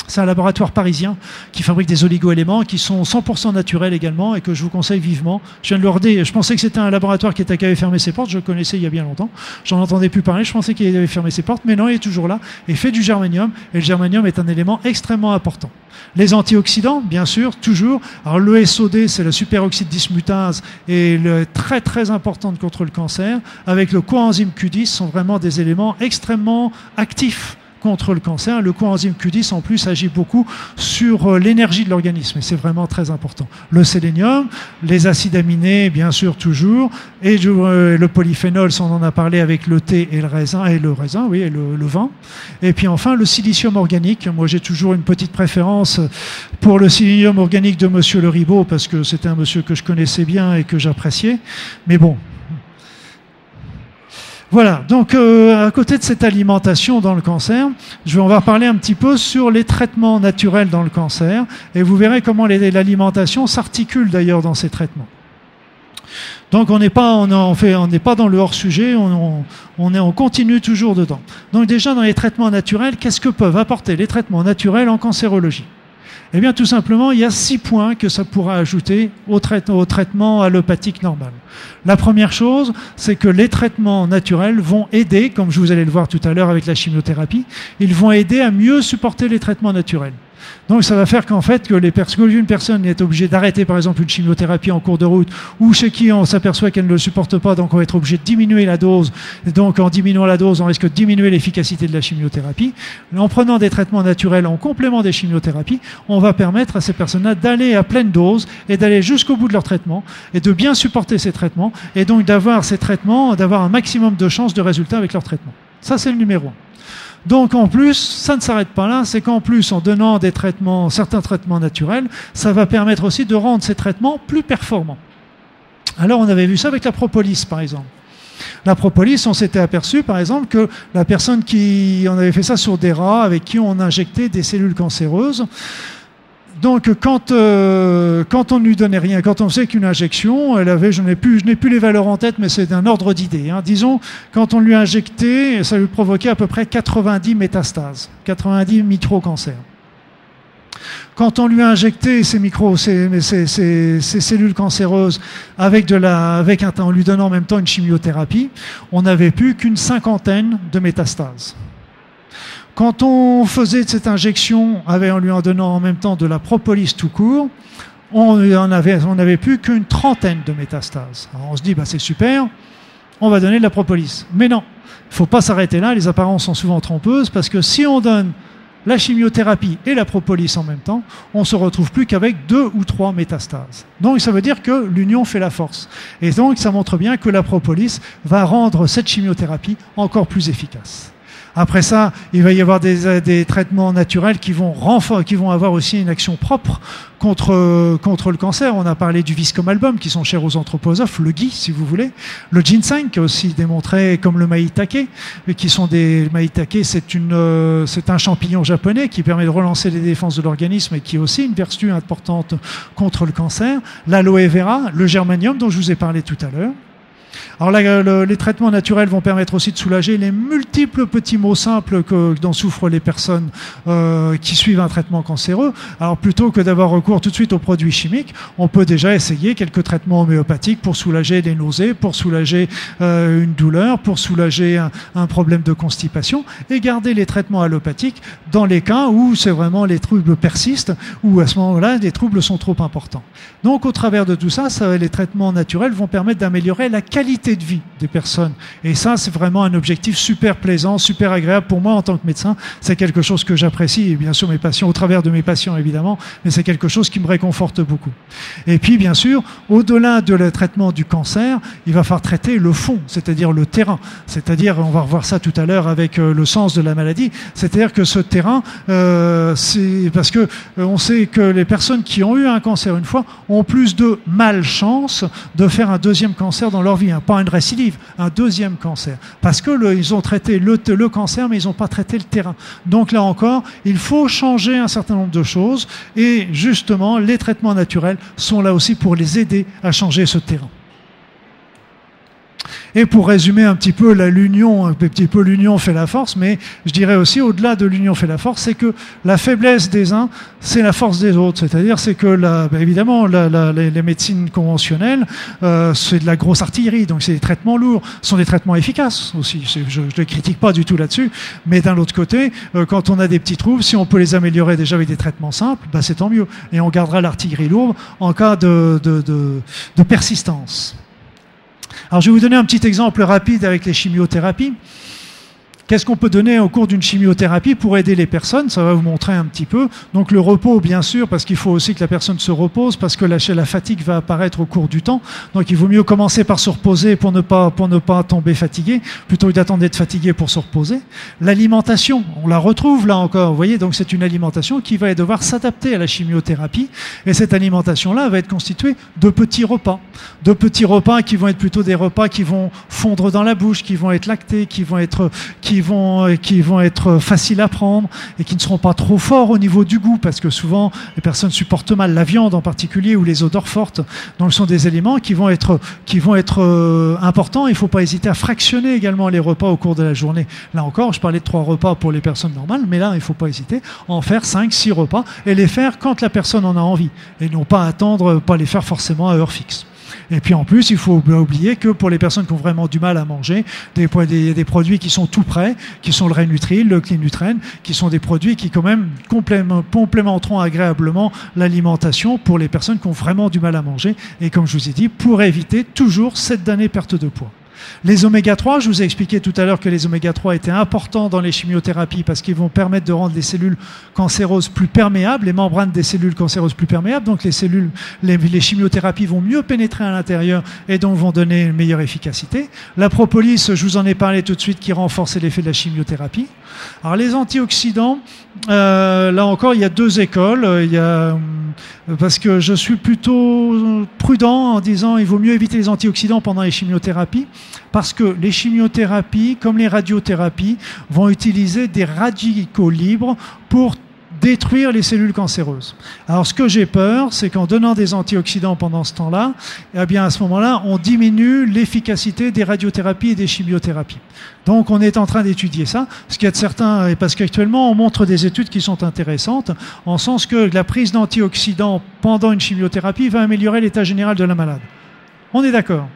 C'est un laboratoire parisien qui fabrique des oligo-éléments qui sont 100% naturels également et que je vous conseille vivement. Je viens de leur dire, je pensais que c'était un laboratoire qui, était, qui avait fermé ses portes, je le connaissais il y a bien longtemps. J'en entendais plus parler, je pensais qu'il avait fermé ses portes, mais non, il est toujours là et fait du germanium. Et le germanium est un élément extrêmement important. Les antioxydants, bien sûr, toujours. Alors le SOD, c'est le superoxyde dismutase et le, très très importante contre le cancer. Avec le coenzyme Q10, sont vraiment des éléments extrêmement actifs contre le cancer. Le coenzyme Q10 en plus agit beaucoup sur euh, l'énergie de l'organisme et c'est vraiment très important. Le sélénium, les acides aminés bien sûr toujours et euh, le polyphénol, on en a parlé avec le thé et le raisin et le raisin, oui, et le, vin. Et puis enfin le silicium organique. Moi j'ai toujours une petite préférence pour le silicium organique de Monsieur Le Ribot parce que c'était un monsieur que je connaissais bien et que j'appréciais. Mais bon, voilà, donc euh, à côté de cette alimentation dans le cancer, je vais, on va parler un petit peu sur les traitements naturels dans le cancer, et vous verrez comment l'alimentation s'articule d'ailleurs dans ces traitements. Donc on n'est pas, on, fait, on n'est pas dans le hors sujet, on, on, est, on continue toujours dedans. Donc déjà dans les traitements naturels, qu'est-ce que peuvent apporter les traitements naturels en cancérologie? Eh bien, tout simplement, il y a six points que ça pourra ajouter au, traitement allopathique normal. La première chose, c'est que les traitements naturels vont aider, comme je vous allez le voir tout à l'heure avec la chimiothérapie, ils vont aider à mieux supporter les traitements naturels. Donc ça va faire qu'en fait, que les une personne est obligée d'arrêter par exemple une chimiothérapie en cours de route, ou chez qui on s'aperçoit qu'elle ne le supporte pas, donc on va être obligé de diminuer la dose. Et donc en diminuant la dose, on risque de diminuer l'efficacité de la chimiothérapie. En prenant des traitements naturels en complément des chimiothérapies, on va permettre à ces personnes-là d'aller à pleine dose et d'aller jusqu'au bout de leur traitement et de bien supporter ces traitements et donc d'avoir ces traitements, d'avoir un maximum de chances de résultats avec leur traitement. Ça, c'est le numéro un. Donc en plus, ça ne s'arrête pas là, c'est qu'en plus, en donnant des traitements, certains traitements naturels, ça va permettre aussi de rendre ces traitements plus performants. Alors on avait vu ça avec la propolis, par exemple. La propolis, on s'était aperçu, par exemple, que la personne qui, on avait fait ça sur des rats avec qui on injectait des cellules cancéreuses, donc quand, euh, quand on ne lui donnait rien, quand on sait qu'une injection, elle avait, je n'ai plus, les valeurs en tête, mais c'est un ordre d'idée. Hein. Disons, quand on lui injectait, ça lui provoquait à peu près 90 métastases, 90 micro-cancers. Quand on lui a injecté ces micros, ces, cellules cancéreuses avec en lui donnant en même temps une chimiothérapie, on n'avait plus qu'une cinquantaine de métastases. Quand on faisait cette injection en lui en donnant en même temps de la propolis tout court, on n'avait plus qu'une trentaine de métastases. Alors on se dit, bah, c'est super, on va donner de la propolis. Mais non, il ne faut pas s'arrêter là, les apparences sont souvent trompeuses, parce que si on donne la chimiothérapie et la propolis en même temps, on se retrouve plus qu'avec deux ou trois métastases. Donc ça veut dire que l'union fait la force. Et donc ça montre bien que la propolis va rendre cette chimiothérapie encore plus efficace. Après ça, il va y avoir des, euh, traitements naturels qui vont, qui vont avoir aussi une action propre contre, contre le cancer. On a parlé du viscom album, qui sont chers aux anthroposophes, le gui, si vous voulez. Le ginseng, qui est aussi démontré comme le maïtake, qui sont des une, euh, c'est un champignon japonais qui permet de relancer les défenses de l'organisme et qui est aussi une vertu importante contre le cancer. L'aloe vera, le germanium, dont je vous ai parlé tout à l'heure. Alors les traitements naturels vont permettre aussi de soulager les multiples petits maux simples que, dont souffrent les personnes euh, qui suivent un traitement cancéreux. Alors plutôt que d'avoir recours tout de suite aux produits chimiques, on peut déjà essayer quelques traitements homéopathiques pour soulager des nausées, pour soulager euh, une douleur, pour soulager un, problème de constipation et garder les traitements allopathiques dans les cas où c'est vraiment les troubles persistent ou à ce moment-là les troubles sont trop importants. Donc au travers de tout ça les traitements naturels vont permettre d'améliorer la qualité de vie des personnes. Et ça, c'est vraiment un objectif super plaisant, super agréable pour moi en tant que médecin. C'est quelque chose que j'apprécie, et bien sûr mes patients, au travers de mes patients évidemment, mais c'est quelque chose qui me réconforte beaucoup. Et puis, bien sûr, au-delà de le traitement du cancer, il va falloir traiter le fond, c'est-à-dire le terrain. C'est-à-dire, on va revoir ça tout à l'heure avec euh, le sens de la maladie, c'est-à-dire que ce terrain, euh, c'est parce que euh, on sait que les personnes qui ont eu un cancer une fois ont plus de malchance de faire un deuxième cancer dans leur vie. Hein une récidive, un deuxième cancer. Parce que ils ont traité le cancer, mais ils n'ont pas traité le terrain. Donc là encore, il faut changer un certain nombre de choses. Et justement, les traitements naturels sont là aussi pour les aider à changer ce terrain. Et pour résumer un petit peu l'union, un petit peu l'union fait la force, mais je dirais aussi au-delà de l'union fait la force, c'est que la faiblesse des uns, c'est la force des autres. C'est-à-dire, c'est que la, bah, évidemment, les, médecines conventionnelles, euh, c'est de la grosse artillerie, donc c'est des traitements lourds, ce sont des traitements efficaces aussi. Je ne les critique pas du tout là-dessus, mais d'un autre côté, euh, quand on a des petits troubles, si on peut les améliorer déjà avec des traitements simples, bah, c'est tant mieux. Et on gardera l'artillerie lourde en cas de, de, de persistance. Alors je vais vous donner un petit exemple rapide avec les chimiothérapies. Qu'est-ce qu'on peut donner au cours d'une chimiothérapie pour aider les personnes? Ça va vous montrer un petit peu. Donc le repos, bien sûr, parce qu'il faut aussi que la personne se repose, parce que la, fatigue va apparaître au cours du temps. Donc il vaut mieux commencer par se reposer pour ne pas, pour ne pas tomber fatigué, plutôt que d'attendre d'être fatigué pour se reposer. L'alimentation, on la retrouve là encore. Vous voyez, donc c'est une alimentation qui va devoir s'adapter à la chimiothérapie. Et cette alimentation-là va être constituée de petits repas. De petits repas qui vont être plutôt des repas qui vont fondre dans la bouche, qui vont être lactés, qui vont être... qui vont, qui vont être faciles à prendre et qui ne seront pas trop forts au niveau du goût, parce que souvent les personnes supportent mal la viande en particulier ou les odeurs fortes. Donc ce sont des éléments qui vont être, qui vont être euh, importants. Il ne faut pas hésiter à fractionner également les repas au cours de la journée. Là encore, je parlais de trois repas pour les personnes normales, mais là, il ne faut pas hésiter à en faire cinq, six repas et les faire quand la personne en a envie et non pas attendre, pas les faire forcément à heure fixe. Et puis en plus, il faut oublier que pour les personnes qui ont vraiment du mal à manger, des, des, des produits qui sont tout prêts, qui sont le Renutril, le Clinutren, qui sont des produits qui quand même complémenteront agréablement l'alimentation pour les personnes qui ont vraiment du mal à manger. Et comme je vous ai dit, pour éviter toujours cette damnée perte de poids. Les oméga 3, je vous ai expliqué tout à l'heure que les oméga 3 étaient importants dans les chimiothérapies parce qu'ils vont permettre de rendre les cellules cancéreuses plus perméables, les membranes des cellules cancéreuses plus perméables. Donc les cellules, les, chimiothérapies vont mieux pénétrer à l'intérieur et donc vont donner une meilleure efficacité. La propolis, je vous en ai parlé tout de suite, qui renforce l'effet de la chimiothérapie. Alors les antioxydants, euh, là encore, il y a deux écoles. A, parce que je suis plutôt prudent en disant il vaut mieux éviter les antioxydants pendant les chimiothérapies parce que les chimiothérapies, comme les radiothérapies, vont utiliser des radicaux libres pour détruire les cellules cancéreuses. Alors ce que j'ai peur, c'est qu'en donnant des antioxydants pendant ce temps-là, eh bien à ce moment-là, on diminue l'efficacité des radiothérapies et des chimiothérapies. Donc on est en train d'étudier ça, ce qui est de certains, parce qu'actuellement on montre des études qui sont intéressantes, en sens que la prise d'antioxydants pendant une chimiothérapie va améliorer l'état général de la malade. On est d'accord.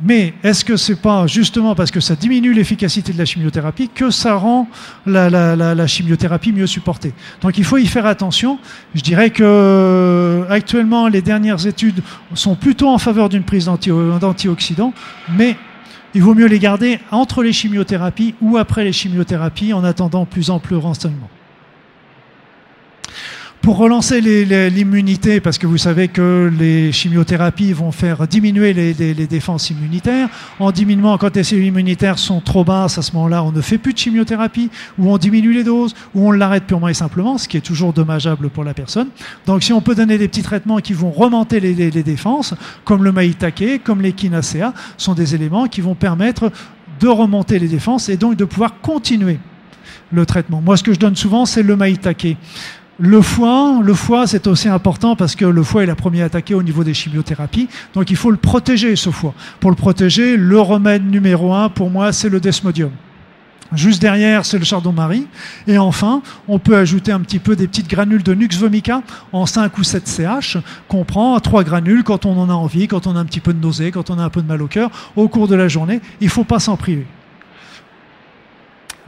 Mais est-ce que c'est pas justement parce que ça diminue l'efficacité de la chimiothérapie que ça rend la, chimiothérapie mieux supportée? Donc il faut y faire attention. Je dirais que actuellement les dernières études sont plutôt en faveur d'une prise d'antioxydants, mais il vaut mieux les garder entre les chimiothérapies ou après les chimiothérapies en attendant plus ample renseignement pour relancer l'immunité, parce que vous savez que les chimiothérapies vont faire diminuer les, défenses immunitaires. En diminuant, quand les cellules immunitaires sont trop basses, à ce moment-là, on ne fait plus de chimiothérapie, ou on diminue les doses, ou on l'arrête purement et simplement, ce qui est toujours dommageable pour la personne. Donc si on peut donner des petits traitements qui vont remonter les, défenses, comme le maïtake, comme l'échinacea, sont des éléments qui vont permettre de remonter les défenses et donc de pouvoir continuer le traitement. Moi, ce que je donne souvent, c'est le maïtake. Le foie, le foie, c'est aussi important parce que le foie est la première attaquée au niveau des chimiothérapies. Donc il faut le protéger, ce foie. Pour le protéger, le remède numéro un, pour moi, c'est le desmodium. Juste derrière, c'est le chardon-marie. Et enfin, on peut ajouter un petit peu des petites granules de Nux vomica en 5 ou 7 CH qu'on prend à 3 granules quand on en a envie, quand on a un petit peu de nausée, quand on a un peu de mal au cœur, au cours de la journée. Il ne faut pas s'en priver.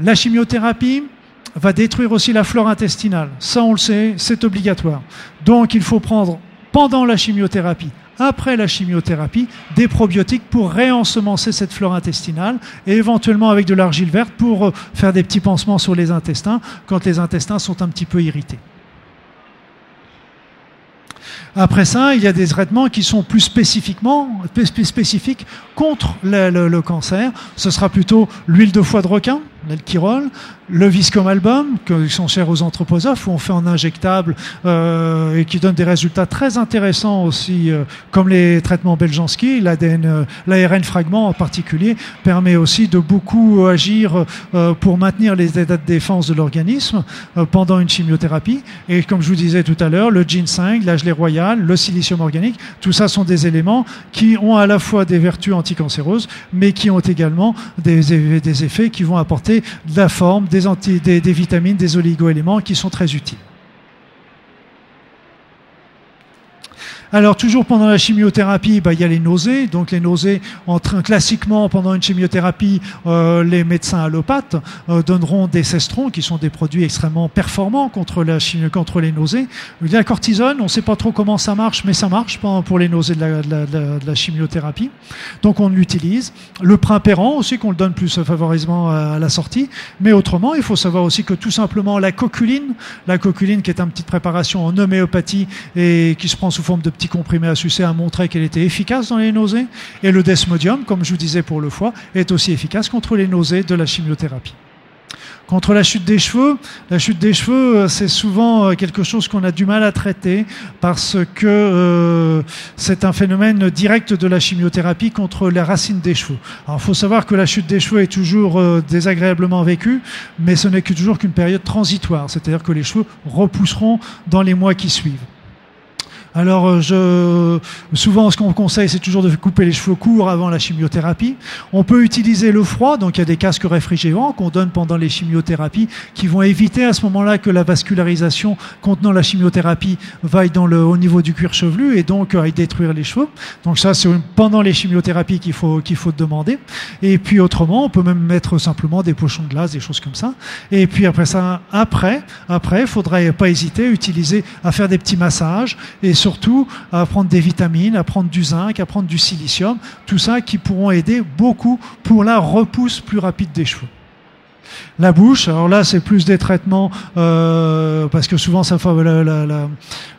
La chimiothérapie, va détruire aussi la flore intestinale. Ça, on le sait, c'est obligatoire. Donc, il faut prendre pendant la chimiothérapie, après la chimiothérapie, des probiotiques pour réensemencer cette flore intestinale et éventuellement avec de l'argile verte pour euh, faire des petits pansements sur les intestins quand les intestins sont un petit peu irrités. Après ça, il y a des traitements qui sont plus spécifiques contre le cancer. Ce sera plutôt l'huile de foie de requin, le Viscom Album, qui sont chers aux anthroposophes, où on fait en injectable euh, et qui donne des résultats très intéressants aussi, euh, comme les traitements Beljanski, l'ADN, euh, l'ARN fragment en particulier, permet aussi de beaucoup agir pour maintenir les états de défense de l'organisme pendant une chimiothérapie. Et comme je vous disais tout à l'heure, le ginseng, la gelée royale, le silicium organique, tout ça sont des éléments qui ont à la fois des vertus anticancéreuses, mais qui ont également des, des effets qui vont apporter de la forme, des, des vitamines, des oligoéléments qui sont très utiles. Alors toujours pendant la chimiothérapie, bah, il y a les nausées. Donc les nausées, en train, classiquement pendant une chimiothérapie, euh, les médecins allopathes euh, donneront des cestrons, qui sont des produits extrêmement performants contre, la, contre les nausées. A la cortisone, on ne sait pas trop comment ça marche, mais ça marche pour les nausées de la, de la, de la chimiothérapie. Donc on l'utilise. Le primpéran aussi, qu'on le donne plus favorisement à la sortie. Mais autrement, il faut savoir aussi que tout simplement la coculine, la coculine qui est une petite préparation en homéopathie et qui se prend sous forme de petit comprimé à sucer a montré qu'elle était efficace dans les nausées. Et le desmodium, comme je vous disais pour le foie, est aussi efficace contre les nausées de la chimiothérapie. Contre la chute des cheveux, la chute des cheveux, euh, c'est souvent euh, quelque chose qu'on a du mal à traiter parce que euh, c'est un phénomène direct de la chimiothérapie contre la racine des cheveux. Il faut savoir que la chute des cheveux est toujours désagréablement vécue, mais ce n'est toujours qu'une période transitoire, c'est-à-dire que les cheveux repousseront dans les mois qui suivent. Alors, euh, je, souvent, ce qu'on conseille, c'est toujours de couper les cheveux courts avant la chimiothérapie. On peut utiliser le froid, donc il y a des casques réfrigérants qu'on donne pendant les chimiothérapies qui vont éviter à ce moment-là que la vascularisation contenant la chimiothérapie vaille dans le, au niveau du cuir chevelu et donc euh, aille détruire les cheveux. Donc ça, c'est pendant les chimiothérapies qu'il faut, qu'il faut demander. Et puis autrement, on peut même mettre simplement des pochons de glace, des choses comme ça. Et puis après ça, après, après, faudrait pas hésiter à utiliser, à faire des petits massages et surtout à prendre des vitamines, à prendre du zinc, à prendre du silicium, tout ça qui pourront aider beaucoup pour la repousse plus rapide des cheveux. La bouche, alors là c'est plus des traitements euh, parce que souvent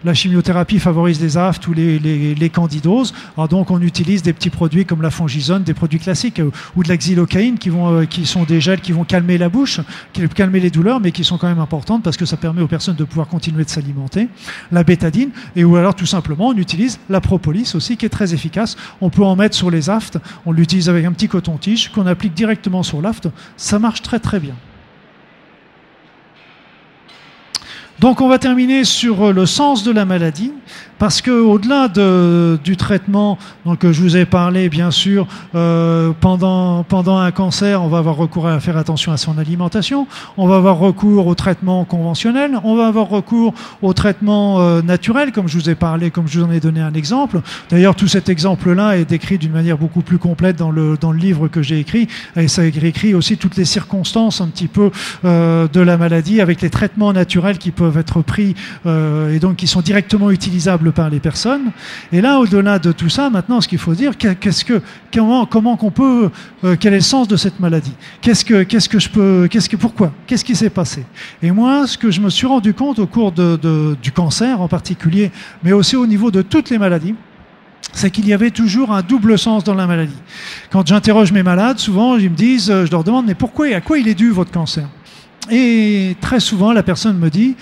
la, chimiothérapie favorise les aftes ou les, candidoses. Alors donc on utilise des petits produits comme la fongisone, des produits classiques euh, ou de la xylocaïne qui, vont, euh, qui sont des gels qui vont calmer la bouche, qui calmer les douleurs, mais qui sont quand même importantes parce que ça permet aux personnes de pouvoir continuer de s'alimenter. La bétadine et ou alors tout simplement on utilise la propolis aussi qui est très efficace. On peut en mettre sur les aftes. On l'utilise avec un petit coton-tige qu'on applique directement sur l'aft. Ça marche très très Donc on va terminer sur le sens de la maladie, parce que au-delà de, du traitement, donc je vous ai parlé bien sûr euh, pendant pendant un cancer, on va avoir recours à faire attention à son alimentation, on va avoir recours au traitement conventionnel, on va avoir recours au traitement euh, naturel, comme je vous ai parlé, comme je vous en ai donné un exemple. D'ailleurs, tout cet exemple-là est décrit d'une manière beaucoup plus complète dans le dans le livre que j'ai écrit, et ça écrit aussi toutes les circonstances un petit peu euh, de la maladie avec les traitements naturels qui peuvent être pris euh, et donc qui sont directement utilisables par les personnes. Et là, au-delà de tout ça, maintenant, ce qu'il faut dire, qu'est-ce que, comment, qu'on peut, euh, quel est le sens de cette maladie? Qu'est-ce que, qu'est-ce que je peux, qu'est-ce que, pourquoi? Qu'est-ce qui s'est passé? Et moi, ce que je me suis rendu compte au cours du cancer en particulier, mais aussi au niveau de toutes les maladies, c'est qu'il y avait toujours un double sens dans la maladie. Quand j'interroge mes malades, souvent, ils me disent, je leur demande, mais pourquoi et à quoi il est dû votre cancer? Et très souvent, la personne me dit,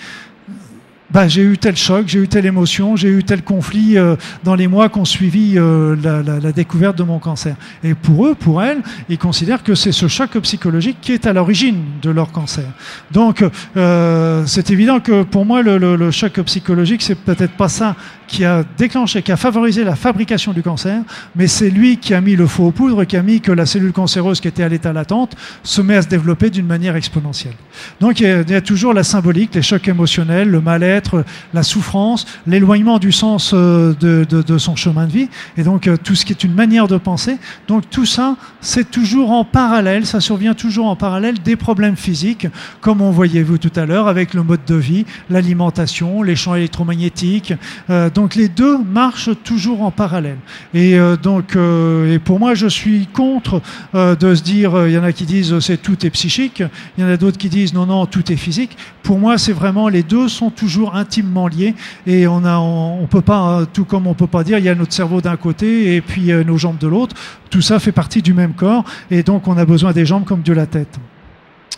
bah, j'ai eu tel choc, j'ai eu telle émotion, j'ai eu tel conflit euh, dans les mois qui ont suivi euh, la, découverte de mon cancer. Et pour eux, pour elles, ils considèrent que c'est ce choc psychologique qui est à l'origine de leur cancer. Donc, euh, c'est évident que pour moi, le, choc psychologique, c'est peut-être pas ça qui a déclenché, qui a favorisé la fabrication du cancer, mais c'est lui qui a mis le faux aux poudres, qui a mis que la cellule cancéreuse qui était à l'état latente se met à se développer d'une manière exponentielle. Donc il y, a, toujours la symbolique, les chocs émotionnels, le mal-être, la souffrance, l'éloignement du sens de, de, son chemin de vie, et donc tout ce qui est une manière de penser. Donc tout ça, c'est toujours en parallèle, ça survient toujours en parallèle des problèmes physiques, comme on voyait vous tout à l'heure avec le mode de vie, l'alimentation, les champs électromagnétiques. Euh, donc les deux marchent toujours en parallèle. Et euh, donc, euh, et pour moi, je suis contre euh, de se dire, il y en a qui disent c'est tout est psychique, il y en a d'autres qui disent non non tout est physique. Pour moi, c'est vraiment les deux sont toujours intimement liés et on a, peut pas, tout comme on peut pas dire, il y a notre cerveau d'un côté et puis nos jambes de l'autre. Tout ça fait partie du même corps et donc on a besoin des jambes comme de la tête.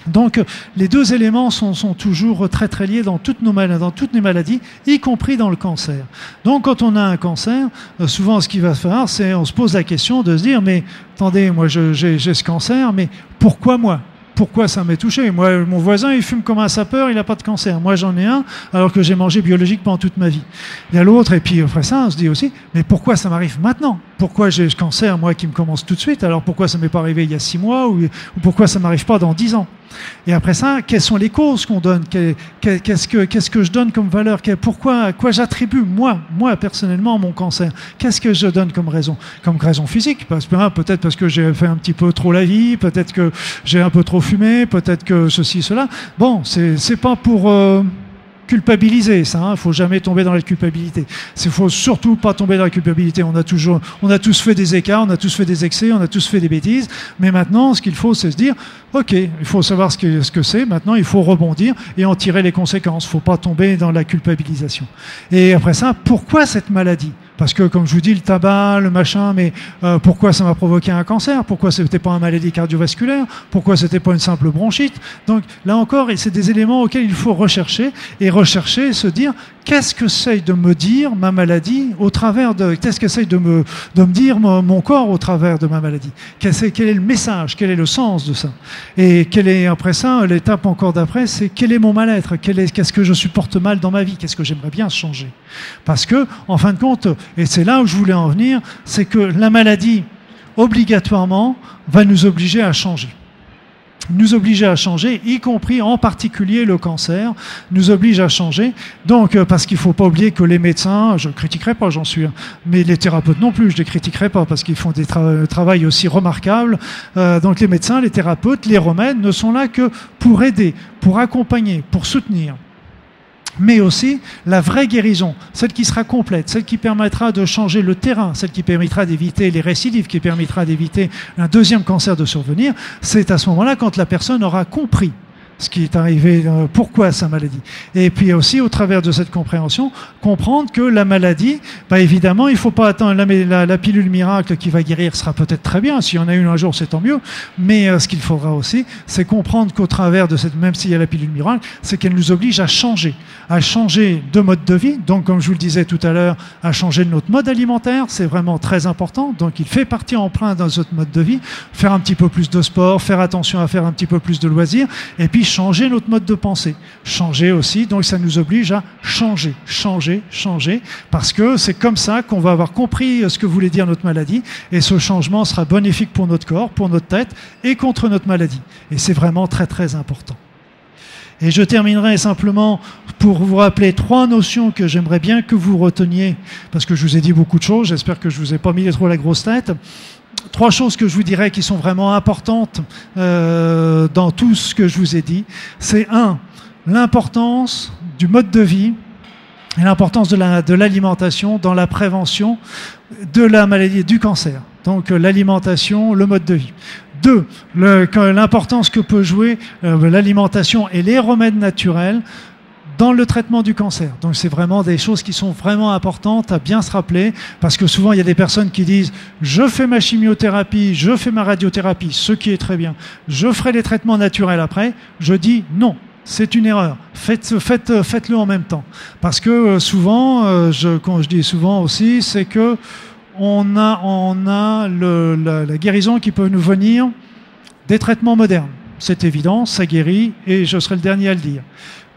Donc les deux éléments sont, toujours très très liés dans toutes, nos maladies, y compris dans le cancer. Donc quand on a un cancer, euh, souvent ce qui va se faire, c'est on se pose la question de se dire mais attendez, moi j'ai ce cancer, mais pourquoi moi? Pourquoi ça m'est touché? Moi, mon voisin, il fume comme un sapeur, il n'a pas de cancer. Moi, j'en ai un, alors que j'ai mangé biologique pendant toute ma vie. Il y a l'autre, et puis après ça, on se dit aussi, mais pourquoi ça m'arrive maintenant? Pourquoi j'ai ce cancer, moi, qui me commence tout de suite? Alors pourquoi ça m'est pas arrivé il y a six mois, ou, ou pourquoi ça m'arrive pas dans dix ans? Et après ça, quelles sont les causes qu'on donne? Qu'est-ce que, je donne comme valeur? Pourquoi, quoi j'attribue, moi, moi personnellement, mon cancer? Qu'est-ce que je donne comme raison? Comme raison physique? Parce que, hein, Peut-être parce que j'ai fait un petit peu trop la vie, peut-être que j'ai un peu trop fumé, peut-être que ceci, cela. Bon, c'est, c'est pas pour... Euh, culpabiliser, ça. Il hein, faut jamais tomber dans la culpabilité. Il faut surtout pas tomber dans la culpabilité. On a toujours, tous fait des écarts, on a tous fait des excès, on a tous fait des bêtises. Mais maintenant, ce qu'il faut, c'est se dire, ok, il faut savoir ce que ce que c'est. Maintenant, il faut rebondir et en tirer les conséquences. Il faut pas tomber dans la culpabilisation. Et après ça, pourquoi cette maladie? Parce que, comme je vous dis, le tabac, le machin, mais euh, pourquoi ça m'a provoqué un cancer? Pourquoi ce n'était pas une maladie cardiovasculaire? Pourquoi ce n'était pas une simple bronchite? Donc là encore, c'est des éléments auxquels il faut rechercher et rechercher et se dire qu'est-ce que c'est de me dire ma maladie au travers de qu'est-ce que c'est de me de me dire mon, corps au travers de ma maladie? Quel est, quel est le message? Quel est le sens de ça? Et quel est après ça l'étape encore d'après c'est quel est mon mal-être? Qu'est-ce que je supporte mal dans ma vie? Qu'est-ce que j'aimerais bien changer? Parce que en fin de compte et c'est là où je voulais en venir, c'est que la maladie, obligatoirement, va nous obliger à changer nous obliger à changer, y compris en particulier le cancer, nous oblige à changer. Donc, euh, parce qu'il ne faut pas oublier que les médecins, je ne critiquerai pas, j'en suis, mais les thérapeutes non plus, je ne les critiquerai pas parce qu'ils font des tra travail aussi remarquables. Euh, donc, les médecins, les thérapeutes, les remèdes ne sont là que pour aider, pour accompagner, pour soutenir mais aussi la vraie guérison, celle qui sera complète, celle qui permettra de changer le terrain, celle qui permettra d'éviter les récidives, qui permettra d'éviter un deuxième cancer de survenir, c'est à ce moment-là quand la personne aura compris ce qui est arrivé, euh, pourquoi sa maladie. Et puis aussi, au travers de cette compréhension, comprendre que la maladie, bah évidemment, il ne faut pas attendre la, la, pilule miracle qui va guérir sera peut-être très bien. Si on a une un jour, c'est tant mieux. Mais euh, ce qu'il faudra aussi, c'est comprendre qu'au travers de cette, même s'il y a la pilule miracle, c'est qu'elle nous oblige à changer, à changer de mode de vie. Donc, comme je vous le disais tout à l'heure, à changer notre mode alimentaire, c'est vraiment très important. Donc, il fait partie en plein dans notre mode de vie. Faire un petit peu plus de sport, faire attention à faire un petit peu plus de loisirs, et puis changer notre mode de pensée. Changer aussi, donc ça nous oblige à changer, changer, changer, parce que c'est comme ça qu'on va avoir compris ce que voulait dire notre maladie, et ce changement sera bénéfique pour notre corps, pour notre tête, et contre notre maladie. Et c'est vraiment très très important. Et je terminerai simplement pour vous rappeler trois notions que j'aimerais bien que vous reteniez, parce que je vous ai dit beaucoup de choses, j'espère que je vous ai pas mis trop la grosse tête trois choses que je vous dirais qui sont vraiment importantes euh, dans tout ce que je vous ai dit. C'est un, l'importance du mode de vie et l'importance de l'alimentation dans la prévention de la maladie du cancer. Donc euh, l'alimentation, le mode de vie. Deux, l'importance que peut jouer euh, l'alimentation et les remèdes naturels dans le traitement du cancer. Donc c'est vraiment des choses qui sont vraiment importantes à bien se rappeler, parce que souvent il y a des personnes qui disent je fais ma chimiothérapie, je fais ma radiothérapie, ce qui est très bien, je ferai les traitements naturels après. Je dis non, c'est une erreur. Faites, faites, faites-le en même temps. Parce que euh, souvent, euh, quand je dis souvent aussi, c'est que on a, la guérison qui peut nous venir des traitements modernes. C'est évident, ça guérit, et je serai le dernier à le dire.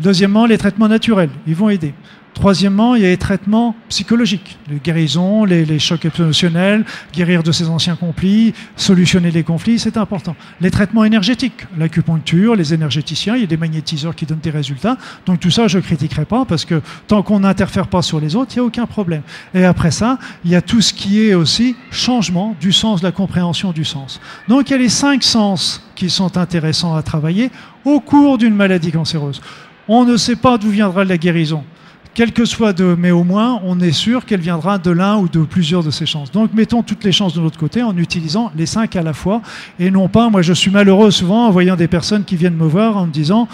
Deuxièmement, les traitements naturels, ils vont aider. Troisièmement, il y a les traitements psychologiques, les guérisons, les, chocs émotionnels, guérir de ses anciens conflits, solutionner les conflits, c'est important. Les traitements énergétiques, l'acupuncture, les énergéticiens, il y a des magnétiseurs qui donnent des résultats. Donc tout ça, je ne critiquerai pas parce que tant qu'on n'interfère pas sur les autres, il n'y a aucun problème. Et après ça, il y a tout ce qui est aussi changement du sens, la compréhension du sens. Donc il y a les cinq sens qui sont intéressants à travailler au cours d'une maladie cancéreuse. On ne sait pas d'où viendra la guérison. Quel que soit de, mais au moins, on est sûr qu'elle viendra de l'un ou de plusieurs de ces chances. Donc, mettons toutes les chances de l'autre côté en utilisant les cinq à la fois et non pas, moi je suis malheureux souvent en voyant des personnes qui viennent me voir en me disant,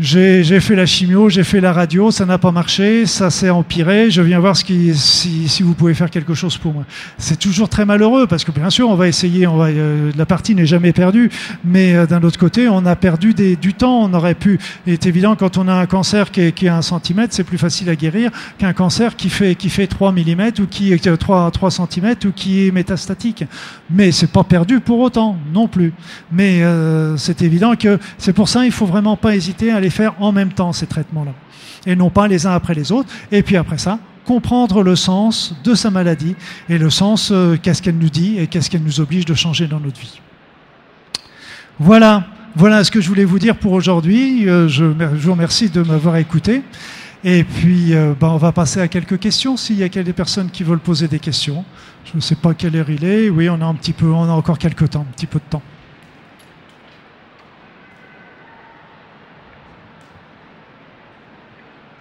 j'ai fait la chimio, j'ai fait la radio, ça n'a pas marché, ça s'est empiré, je viens voir ce qui, si, si, vous pouvez faire quelque chose pour moi. C'est toujours très malheureux parce que bien sûr on va essayer, on va, euh, la partie n'est jamais perdue, mais euh, d'un autre côté on a perdu des, du temps, on aurait pu, il est évident quand on a un cancer qui est, qui est 1 cm, c'est plus facile à guérir qu'un cancer qui fait, qui fait 3 mm ou qui est 3, 3 cm ou qui est métastatique. Mais c'est pas perdu pour autant non plus. Mais euh, c'est évident que c'est pour ça il faut vraiment pas hésiter à aller faire en même temps ces traitements-là, et non pas les uns après les autres. Et puis après ça, comprendre le sens de sa maladie et le sens, euh, qu'est-ce qu'elle nous dit et qu'est-ce qu'elle nous oblige de changer dans notre vie. Voilà, voilà ce que je voulais vous dire pour aujourd'hui. Euh, je, vous remercie de m'avoir écouté. Et puis, euh, ben, on va passer à quelques questions. S'il y a des personnes qui veulent poser des questions, je ne sais pas quelle heure il est. Oui, on a un petit peu, on a encore quelques temps, un petit peu de temps.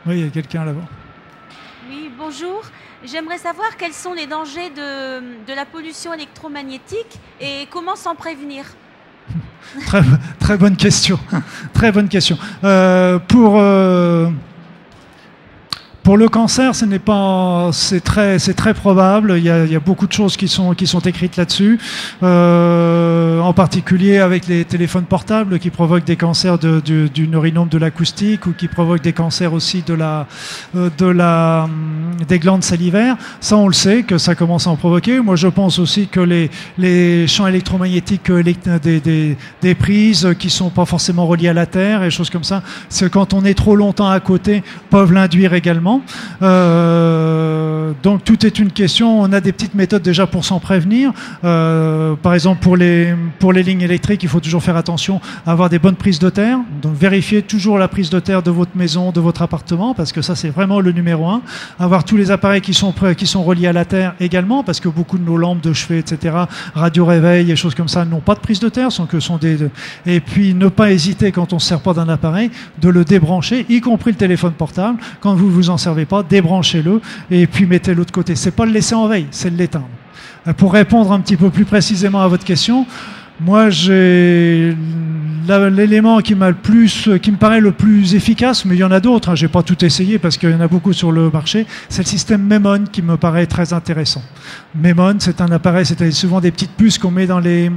Oui, il y a quelqu'un là-bas. Oui, bonjour. J'aimerais savoir quels sont les dangers de, la pollution électromagnétique et comment s'en prévenir. très, très, bonne question. très bonne question. Euh, pour. Euh, pour le cancer, ce n'est pas, c'est très, c'est très probable. Il y, a, il y, a, beaucoup de choses qui sont qui sont écrites là-dessus, euh, en particulier avec les téléphones portables qui provoquent des cancers du, du neurinome de l'acoustique ou qui provoquent des cancers aussi de la euh, de la hum, des glandes salivaires. Ça, on le sait que ça commence à en provoquer. Moi, je pense aussi que les les champs électromagnétiques euh, des, des, des prises qui sont pas forcément reliées à la Terre et choses comme ça, c'est quand on est trop longtemps à côté peuvent l'induire également. Euh, donc tout est une question. On a des petites méthodes déjà pour s'en prévenir. Euh, par exemple, pour les, pour les lignes électriques, il faut toujours faire attention à avoir des bonnes prises de terre. Donc vérifiez toujours la prise de terre de votre maison, de votre appartement, parce que ça c'est vraiment le numéro un. Avoir tous les appareils qui sont, qui sont reliés à la terre également, parce que beaucoup de nos lampes de chevet, etc., radio réveil et choses comme ça n'ont pas de prise de terre, sont que sont des. Et puis ne pas hésiter quand on ne sert pas d'un appareil de le débrancher, y compris le téléphone portable, quand vous vous en servez pas, débranchez-le et puis mettez l'autre côté. C'est pas le laisser en veille, c'est l'éteindre. Euh, pour répondre un petit peu plus précisément à votre question, moi, j'ai l'élément qui m'a le plus, qui me paraît le plus efficace, mais il y en a d'autres. Hein, j'ai pas tout essayé parce qu'il y en a beaucoup sur le marché. C'est le système Memon qui me paraît très intéressant. Memon, c'est un appareil, c'est souvent des petites puces qu'on met dans les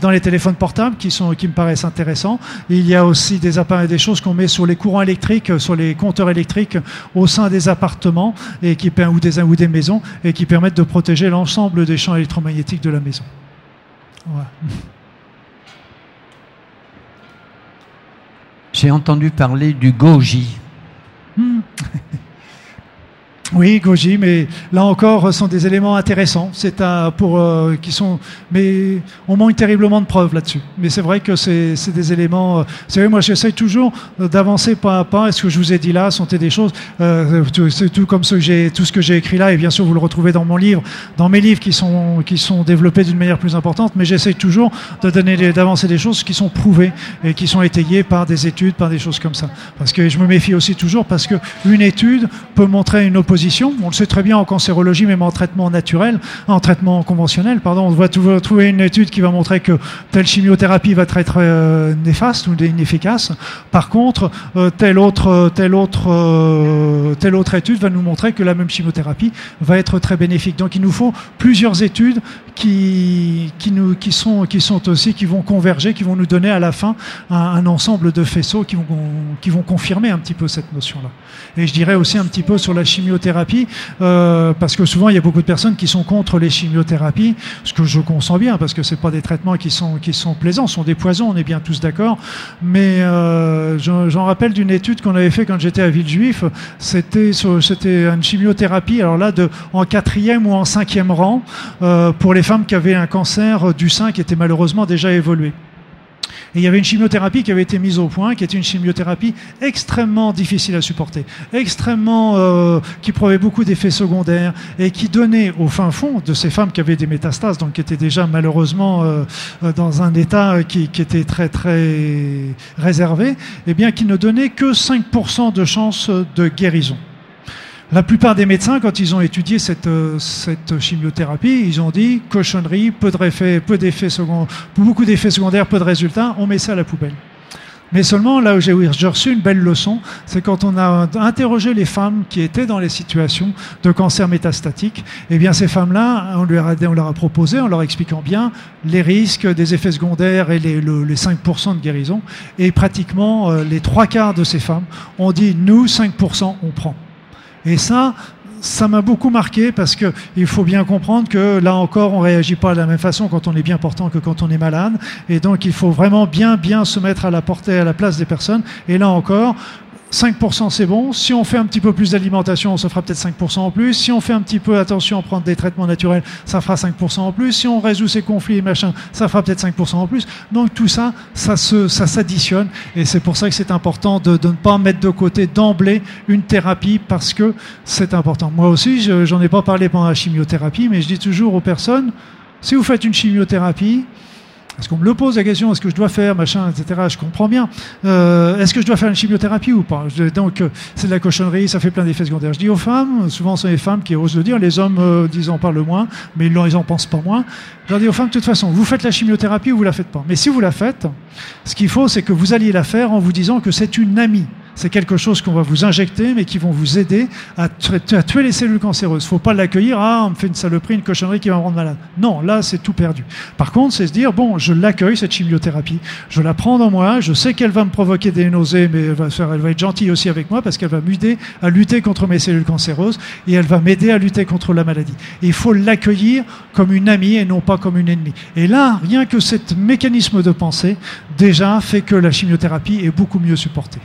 dans les téléphones portables qui, sont, qui me paraissent intéressants. il y a aussi des, appareils, des choses qu'on met sur les courants électriques, sur les compteurs électriques au sein des appartements et qui, ou, des, ou des maisons et qui permettent de protéger l'ensemble des champs électromagnétiques de la maison. J'ai entendu parler du goji. Hmm. Oui, Goji, mais là encore, ce sont des éléments intéressants. C'est pour euh, qui sont, mais on manque terriblement de preuves là-dessus. Mais c'est vrai que c'est des éléments. Euh, vous savez, moi, j'essaye toujours d'avancer pas à pas. Et ce que je vous ai dit là sont des choses. Euh, c'est tout comme ce que j'ai, tout ce que j'ai écrit là. Et bien sûr, vous le retrouvez dans mon livre, dans mes livres qui sont qui sont développés d'une manière plus importante. Mais j'essaye toujours de donner, d'avancer des choses qui sont prouvées et qui sont étayées par des études, par des choses comme ça. Parce que je me méfie aussi toujours parce que une étude peut montrer une opposition on le sait très bien en cancérologie, même en traitement naturel, en traitement conventionnel, pardon. On va trouver une étude qui va montrer que telle chimiothérapie va être euh, néfaste ou inefficace. Par contre, euh, euh, telle autre étude va nous montrer que la même chimiothérapie va être très bénéfique. Donc, il nous faut plusieurs études qui, sont, aussi, qui vont converger, qui vont nous donner à la fin un, un ensemble de faisceaux qui vont, qui vont confirmer un petit peu cette notion-là. Et je dirais aussi un petit peu sur la chimiothérapie, euh, parce que souvent il y a beaucoup de personnes qui sont contre les chimiothérapies, ce que je consens bien, parce que c'est pas des traitements qui sont qui sont plaisants, ce sont des poisons, on est bien tous d'accord. Mais euh, j'en rappelle d'une étude qu'on avait fait quand j'étais à Villejuif, c'était c'était une chimiothérapie, alors là de en quatrième ou en cinquième rang euh, pour les femmes qui avaient un cancer du sein qui était malheureusement déjà évolué. Et il y avait une chimiothérapie qui avait été mise au point, qui était une chimiothérapie extrêmement difficile à supporter, extrêmement euh, qui prouvait beaucoup d'effets secondaires et qui donnait au fin fond de ces femmes qui avaient des métastases, donc qui étaient déjà malheureusement euh, euh, dans un état qui, était très très réservé, eh bien qui ne donnait que 5% de chances de guérison. La plupart des médecins, quand ils ont étudié cette, euh, chimiothérapie, ils ont dit cochonnerie, peu d'effets, peu d'effets secondaires, beaucoup d'effets secondaires, peu de résultats, on met ça à la poubelle. Mais seulement là où j'ai reçu une belle leçon, c'est quand on a interrogé les femmes qui étaient dans les situations de cancer métastatique, eh bien ces femmes-là, on, leur a proposé, en leur expliquant bien les risques des effets secondaires et les, les 5% de guérison, et pratiquement euh, les trois quarts de ces femmes ont dit nous 5% on prend. Et ça, ça m'a beaucoup marqué parce que il faut bien comprendre que là encore, on réagit pas de la même façon quand on est bien portant que quand on est malade. Et donc, il faut vraiment bien, bien se mettre à la portée, à la place des personnes. Et là encore, 5% c'est bon. Si on fait un petit peu plus d'alimentation, ça fera peut-être 5% en plus. Si on fait un petit peu attention à prendre des traitements naturels, ça fera 5% en plus. Si on résout ces conflits et machin, ça fera peut-être 5% en plus. Donc tout ça, ça se, ça s'additionne. Et c'est pour ça que c'est important de, de, ne pas mettre de côté d'emblée une thérapie parce que c'est important. Moi aussi, j'en ai pas parlé pendant la chimiothérapie, mais je dis toujours aux personnes, si vous faites une chimiothérapie, est-ce qu'on me le pose la question, est-ce que je dois faire, machin, etc. Je comprends bien. Euh, est-ce que je dois faire une chimiothérapie ou pas? Donc, euh, c'est de la cochonnerie, ça fait plein d'effets secondaires. Je dis aux femmes, souvent ce sont les femmes qui osent le dire, les hommes, euh, disons, en parlent moins, mais ils en pensent pas moins. Je leur dis aux femmes, de toute façon, vous faites la chimiothérapie ou vous la faites pas? Mais si vous la faites, ce qu'il faut, c'est que vous alliez la faire en vous disant que c'est une amie c'est quelque chose qu'on va vous injecter, mais qui vont vous aider à, tuer les cellules cancéreuses. Il ne faut pas l'accueillir, ah, on me fait une saloperie, une cochonnerie qui va me rendre malade. Non, là, c'est tout perdu. Par contre, c'est se dire, bon, je l'accueille, cette chimiothérapie, je la prends dans moi, je sais qu'elle va me provoquer des nausées, mais elle va, faire, elle va être gentille aussi avec moi parce qu'elle va m'aider à lutter contre mes cellules cancéreuses et elle va m'aider à lutter contre la maladie. Et il faut l'accueillir comme une amie et non pas comme une ennemie. Et là, rien que ce mécanisme de pensée, déjà, fait que la chimiothérapie est beaucoup mieux supportée.